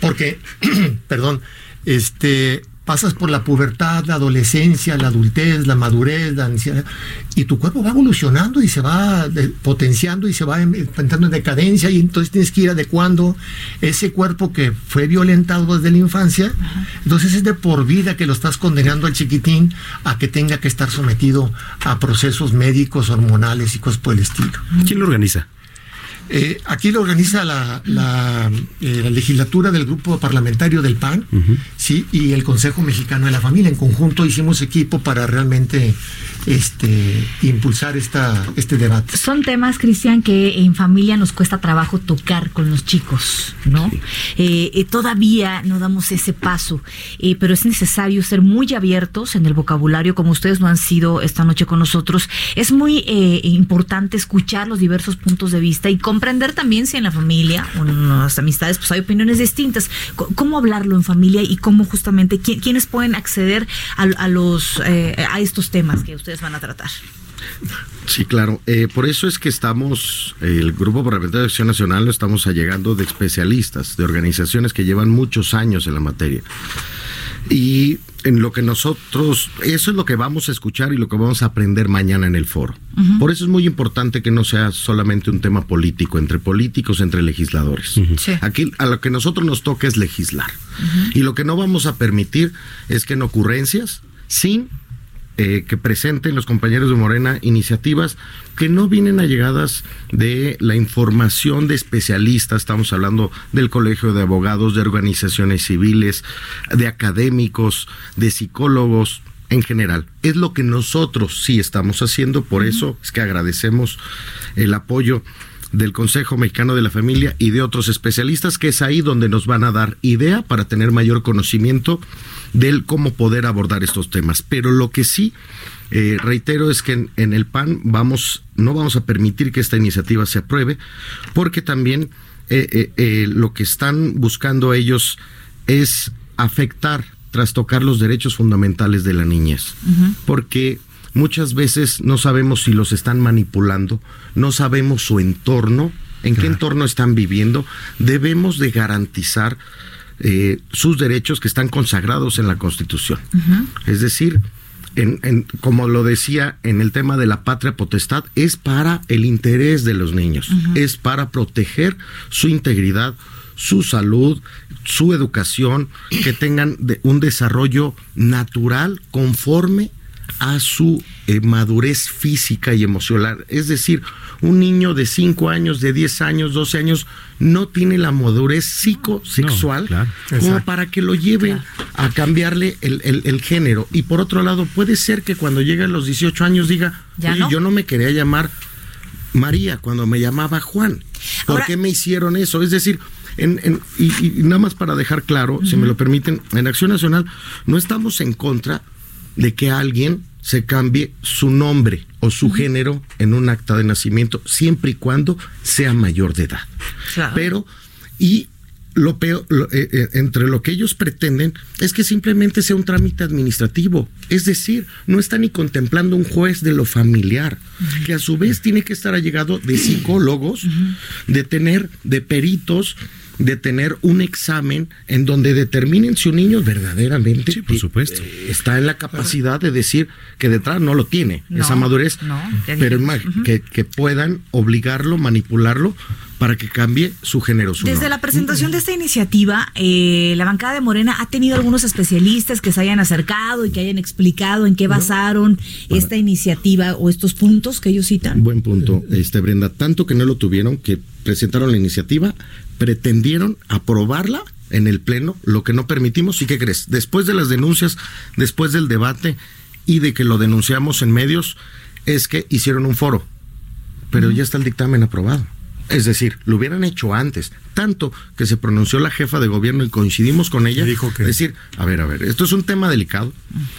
Porque, perdón, este, pasas por la pubertad, la adolescencia, la adultez, la madurez, la ancianidad, y tu cuerpo va evolucionando y se va potenciando y se va entrando en decadencia y entonces tienes que ir adecuando ese cuerpo que fue violentado desde la infancia. Entonces es de por vida que lo estás condenando al chiquitín a que tenga que estar sometido a procesos médicos, hormonales y cosas por el estilo. ¿Quién lo organiza? Eh, aquí lo organiza la, la, eh, la, legislatura del grupo parlamentario del PAN, sí, y el Consejo Mexicano de la Familia. En conjunto hicimos equipo para realmente este, impulsar esta, este debate. Son temas, Cristian, que en familia nos cuesta trabajo tocar con los chicos, ¿no? Eh, eh, todavía no damos ese paso, eh, pero es necesario ser muy abiertos en el vocabulario, como ustedes lo han sido esta noche con nosotros. Es muy importante escuchar los diversos puntos de vista y comprender también si en la familia o en las amistades pues hay opiniones distintas. ¿Cómo hablarlo en familia y cómo justamente quiénes pueden acceder a, a los a estos temas que ustedes van a tratar? Sí, claro. Eh, por eso es que estamos, el Grupo Parlamentario de Acción Nacional lo estamos allegando de especialistas, de organizaciones que llevan muchos años en la materia. Y en lo que nosotros, eso es lo que vamos a escuchar y lo que vamos a aprender mañana en el foro. Por eso es muy importante que no sea solamente un tema político, entre políticos, entre legisladores. Aquí a lo que nosotros nos toca es legislar. Y lo que no vamos a permitir es que en ocurrencias, sin eh, que presenten los compañeros de Morena iniciativas que no vienen allegadas de la información de especialistas, estamos hablando del Colegio de Abogados, de organizaciones civiles, de académicos, de psicólogos, en general. Es lo que nosotros sí estamos haciendo, por eso es que agradecemos el apoyo del Consejo Mexicano de la Familia y de otros especialistas, que es ahí donde nos van a dar idea para tener mayor conocimiento del cómo poder abordar estos temas. Pero lo que sí eh, reitero es que en, el PAN vamos, no vamos a permitir que esta iniciativa se apruebe, porque también eh, eh, lo que están buscando ellos es afectar, trastocar los derechos fundamentales de la niñez. Porque muchas veces no sabemos si los están manipulando, no sabemos su entorno, en qué entorno están viviendo. Debemos de garantizar eh, sus derechos que están consagrados en la Constitución. Es decir, en, como lo decía en el tema de la patria potestad, es para el interés de los niños, es para proteger su integridad, su salud, su educación, que tengan un desarrollo natural conforme a su eh, madurez física y emocional. Es decir, un niño de 5 años, de 10 años, 12 años, no tiene la madurez psicosexual como para que lo lleven a cambiarle el, género. Y por otro lado, puede ser que cuando llegue a los 18 años diga, yo no me quería llamar María cuando me llamaba Juan. ¿Por qué me hicieron eso? Es decir, en, y, nada más para dejar claro, si me lo permiten, en Acción Nacional no estamos en contra de que alguien se cambie su nombre o su género en un acta de nacimiento, siempre y cuando sea mayor de edad. Pero, y lo peor, eh, eh, entre lo que ellos pretenden es que simplemente sea un trámite administrativo. Es decir, no está ni contemplando un juez de lo familiar, que a su vez tiene que estar allegado de psicólogos, de tener, de peritos, de tener un examen en donde determinen si un niño verdaderamente por supuesto. Eh, está en la capacidad de decir que detrás no lo tiene, esa madurez, pero que, que puedan obligarlo, manipularlo para que cambie su género. Desde la presentación de esta iniciativa, eh, la bancada de Morena ha tenido algunos especialistas que se hayan acercado y que hayan explicado en qué basaron esta iniciativa o estos puntos que ellos citan. Buen punto, este Brenda. Tanto que no lo tuvieron, que presentaron la iniciativa, pretendieron aprobarla en el Pleno, lo que no permitimos. ¿Y qué crees? Después de las denuncias, después del debate y de que lo denunciamos en medios, es que hicieron un foro. Pero ya está el dictamen aprobado. Es decir, lo hubieran hecho antes, tanto que se pronunció la jefa de gobierno y coincidimos con ella. Dijo que... decir, a ver, a ver, esto es un tema delicado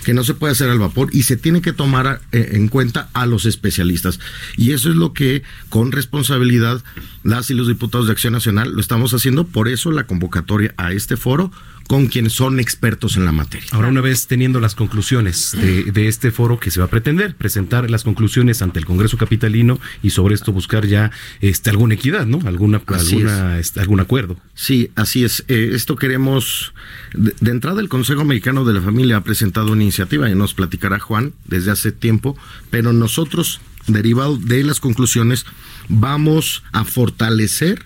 que no se puede hacer al vapor y se tiene que tomar eh, en cuenta a los especialistas. Y eso es lo que con responsabilidad las y los diputados de Acción Nacional lo estamos haciendo, por eso la convocatoria a este foro con quienes son expertos en la materia. Ahora, una vez teniendo las conclusiones de, este foro que se va a pretender, presentar las conclusiones ante el Congreso Capitalino y sobre esto buscar ya este, alguna equidad, ¿no? Alguna, alguna este, algún acuerdo. Sí, así es. Eh, esto queremos, de, entrada el Consejo Mexicano de la Familia ha presentado una iniciativa y nos platicará Juan desde hace tiempo, pero nosotros, derivado de las conclusiones, vamos a fortalecer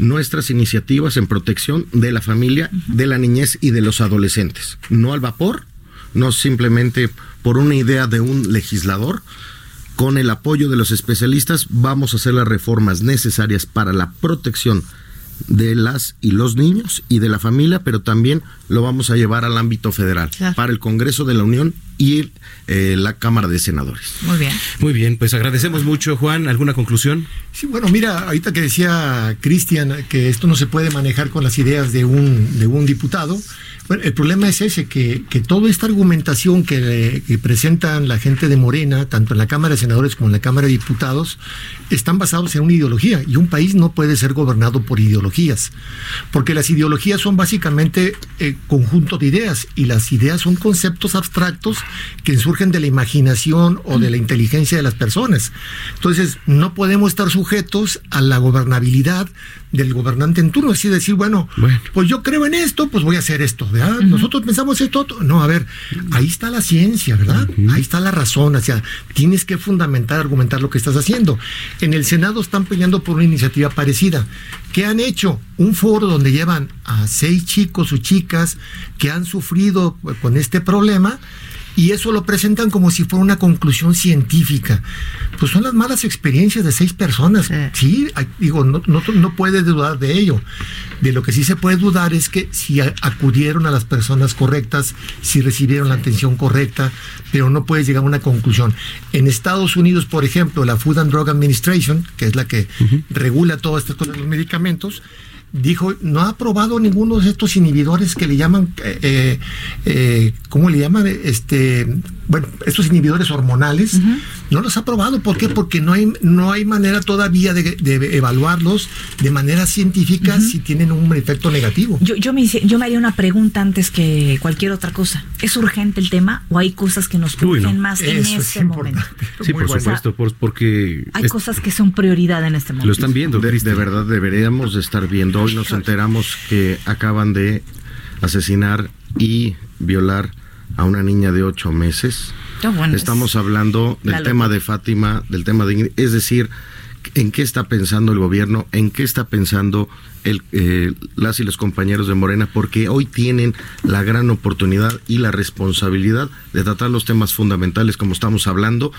nuestras iniciativas en protección de la familia, de la niñez y de los adolescentes. No al vapor, no simplemente por una idea de un legislador, con el apoyo de los especialistas vamos a hacer las reformas necesarias para la protección de las y los niños y de la familia, pero también lo vamos a llevar al ámbito federal, para el Congreso de la Unión y eh, la Cámara de Senadores. Muy bien. Muy bien, pues agradecemos mucho, Juan. ¿Alguna conclusión? Sí, bueno, mira, ahorita que decía Cristian que esto no se puede manejar con las ideas de un, de un diputado, bueno, el problema es ese, que, que toda esta argumentación que, presentan la gente de Morena, tanto en la Cámara de Senadores como en la Cámara de Diputados, están basados en una ideología y un país no puede ser gobernado por ideologías, porque las ideologías son básicamente eh, conjunto de ideas y las ideas son conceptos abstractos que surgen de la imaginación o de la inteligencia de las personas. Entonces, no podemos estar sujetos a la gobernabilidad del gobernante en turno, así decir, bueno, pues yo creo en esto, pues voy a hacer esto, ¿verdad? Nosotros pensamos esto, no, a ver, ahí está la ciencia, ¿verdad? Ahí está la razón, o sea, tienes que fundamentar, argumentar lo que estás haciendo. En el Senado están peleando por una iniciativa parecida. ¿Qué han hecho? Un foro donde llevan a seis chicos o chicas que han sufrido con este problema y eso lo presentan como si fuera una conclusión científica. Pues son las malas experiencias de seis personas. Sí, digo, no, no, no puedes dudar de ello. De lo que sí se puede dudar es que si acudieron a las personas correctas, si recibieron la atención correcta, pero no puedes llegar a una conclusión. En Estados Unidos, por ejemplo, la Food and Drug Administration, que es la que regula todas estas cosas de los medicamentos, dijo, no ha aprobado ninguno de estos inhibidores que le llaman, eh, eh, ¿cómo le llaman? Este, bueno, estos inhibidores hormonales, no los ha aprobado. ¿Por qué? Porque no hay, no hay manera todavía de, evaluarlos de manera científica si tienen un efecto negativo. Yo, yo, me, yo me haría una pregunta antes que cualquier otra cosa. ¿Es urgente el tema o hay cosas que nos urgen más en este momento? Sí, por supuesto, porque... Hay cosas que son prioridad en este momento. Lo están viendo. De, de verdad, deberíamos de estar viendo. Hoy nos enteramos que acaban de asesinar y violar a una niña de ocho meses. Bueno, Estamos hablando del tema de Fátima, del tema de... Es decir, ¿en qué está pensando el gobierno? ¿En qué está pensando el, eh, las y los compañeros de Morena? Porque hoy tienen la gran oportunidad y la responsabilidad de tratar los temas fundamentales, como estamos hablando,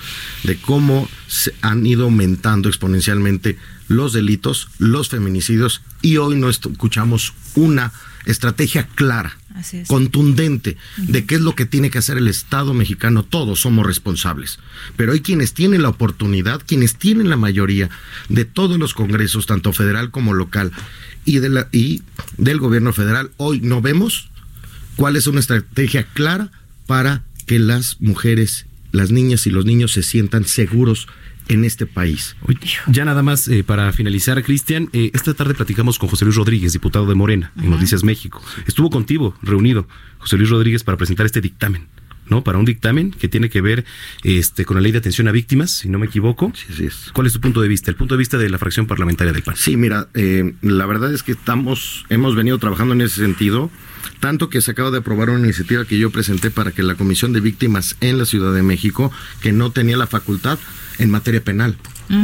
de cómo se han ido aumentando exponencialmente los delitos, los feminicidios, y hoy no escuchamos una estrategia clara contundente de qué es lo que tiene que hacer el Estado mexicano. Todos somos responsables. Pero hay quienes tienen la oportunidad, quienes tienen la mayoría de todos los congresos, tanto federal como local, y, de la, y del gobierno federal. Hoy no vemos cuál es una estrategia clara para que las mujeres, las niñas y los niños se sientan seguros en este país. Ya nada más eh, para finalizar, Cristian, eh, esta tarde platicamos con José Luis Rodríguez, diputado de Morena, en Noticias México. Estuvo contigo reunido José Luis Rodríguez para presentar este dictamen. ¿No? Para un dictamen que tiene que ver este, con la ley de atención a víctimas, si no me equivoco. Sí, sí es. ¿Cuál es tu punto de vista? El punto de vista de la fracción parlamentaria del PAN. Sí, mira, eh, la verdad es que estamos, hemos venido trabajando en ese sentido, tanto que se acaba de aprobar una iniciativa que yo presenté para que la Comisión de Víctimas en la Ciudad de México, que no tenía la facultad en materia penal,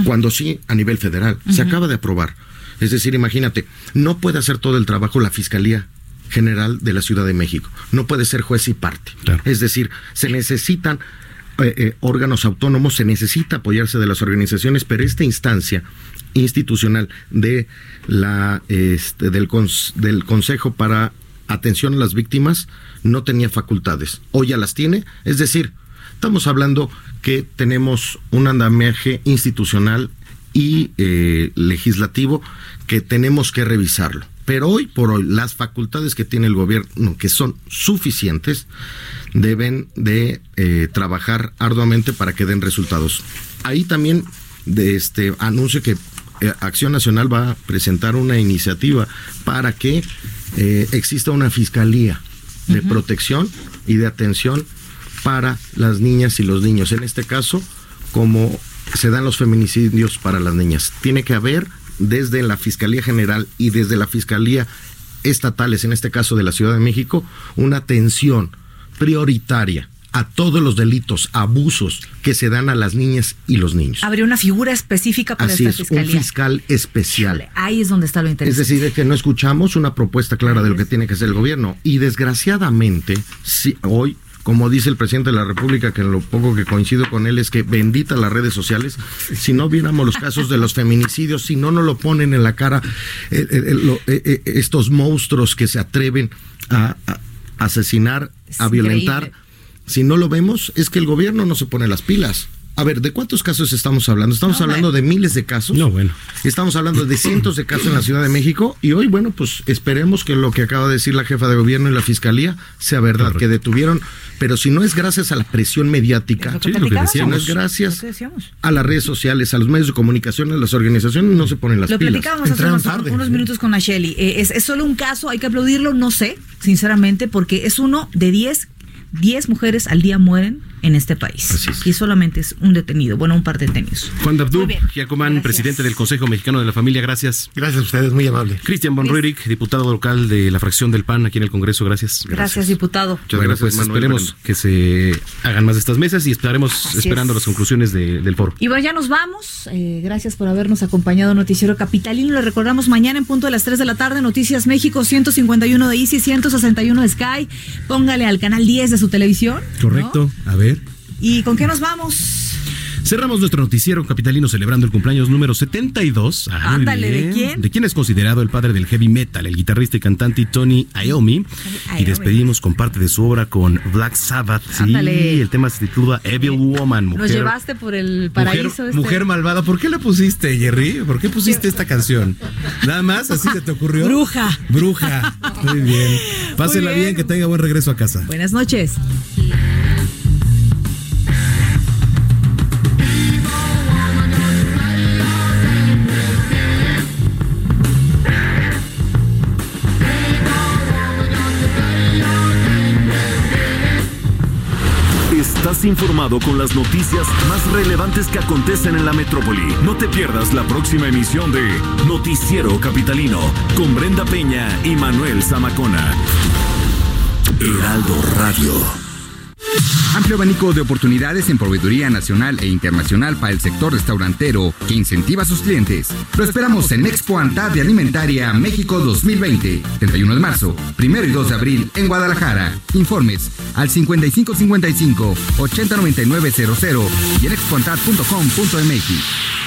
cuando sí a nivel federal, se acaba de aprobar. Es decir, imagínate, no puede hacer todo el trabajo la Fiscalía General de la Ciudad de México. No puede ser juez y parte. Es decir, se necesitan eh, eh, órganos autónomos, se necesita apoyarse de las organizaciones, pero esta instancia institucional de la este, del, del Consejo para Atención a las Víctimas no tenía facultades. Hoy ya las tiene. Es decir, estamos hablando que tenemos un andamiaje institucional y eh, legislativo que tenemos que revisarlo. Pero hoy por hoy las facultades que tiene el gobierno, que son suficientes, deben de eh, trabajar arduamente para que den resultados. Ahí también de este anuncio que eh, Acción Nacional va a presentar una iniciativa para que eh, exista una fiscalía de protección y de atención para las niñas y los niños. En este caso, como se dan los feminicidios para las niñas. Tiene que haber desde la Fiscalía General y desde la Fiscalía estatales, en este caso de la Ciudad de México, una atención prioritaria a todos los delitos, abusos que se dan a las niñas y los niños. Habría una figura específica para Así esta es, un fiscal especial. Ahí es donde está lo interesante. Es decir, que no escuchamos una propuesta clara de lo que tiene que hacer el gobierno. Y desgraciadamente, si hoy como dice el presidente de la República, que en lo poco que coincido con él es que bendita las redes sociales, si no viéramos los casos de los feminicidios, si no nos lo ponen en la cara eh, eh, eh, estos monstruos que se atreven a, asesinar, a violentar, si no lo vemos, es que el gobierno no se pone las pilas. A ver, ¿de cuántos casos estamos hablando? Estamos hablando de miles de casos. No, bueno. Estamos hablando de cientos de casos en la Ciudad de México y hoy, bueno, pues esperemos que lo que acaba de decir la jefa de gobierno y la fiscalía sea verdad, que detuvieron, pero si no es gracias a la presión mediática, lo que si no es gracias a las redes sociales, a los medios de comunicación, a las organizaciones, no se ponen las lo pilas. Lo platicábamos hace unos, minutos con Asheli. Eh, es, es solo un caso, hay que aplaudirlo, no sé, sinceramente, porque es uno de diez 10 mujeres al día mueren en este país. Y solamente es un detenido, bueno, un par de detenidos. Juan Dabdú, Giacomán, presidente del Consejo Mexicano de la Familia, gracias. Gracias a ustedes, muy amable. Cristian von diputado local de la fracción del PAN aquí en el Congreso, gracias. Gracias, diputado. bueno, pues esperemos que se hagan más de estas mesas y estaremos esperando las conclusiones del foro. Y bueno, ya nos vamos. Eh, gracias por habernos acompañado, Noticiero Capitalino. Le recordamos mañana en punto de las 3 de la tarde, Noticias México, 151 de Easy, 161 de Sky. Póngale al canal 10 de su televisión. Correcto, a ver. ¿Y con qué nos vamos? Cerramos nuestro noticiero capitalino celebrando el cumpleaños número 72. Ándale, ¿de quién? De quién es considerado el padre del heavy metal, el guitarrista y cantante Tony Iommi. Y despedimos con parte de su obra con Black Sabbath. Sí, el tema se titula Evil Woman. Mujer, Nos llevaste por el paraíso. Mujer, este. mujer malvada. ¿Por qué la pusiste, Jerry? ¿Por qué pusiste esta canción? Nada más, así se te ocurrió. Bruja. Bruja. Muy bien. Pásenla bien. bien, que tenga buen regreso a casa. Buenas noches. Estás informado con las noticias más relevantes que acontecen en la metrópoli. No te pierdas la próxima emisión de Noticiero Capitalino con Brenda Peña y Manuel Zamacona. Heraldo Radio. Amplio abanico de oportunidades en proveeduría nacional e internacional para el sector restaurantero que incentiva a sus clientes. Lo esperamos en Expo Antadia Alimentaria México 2020, 31 de marzo, 1 y 2 de abril en Guadalajara. Informes al 5555 809900 y en expoantad.com.mx.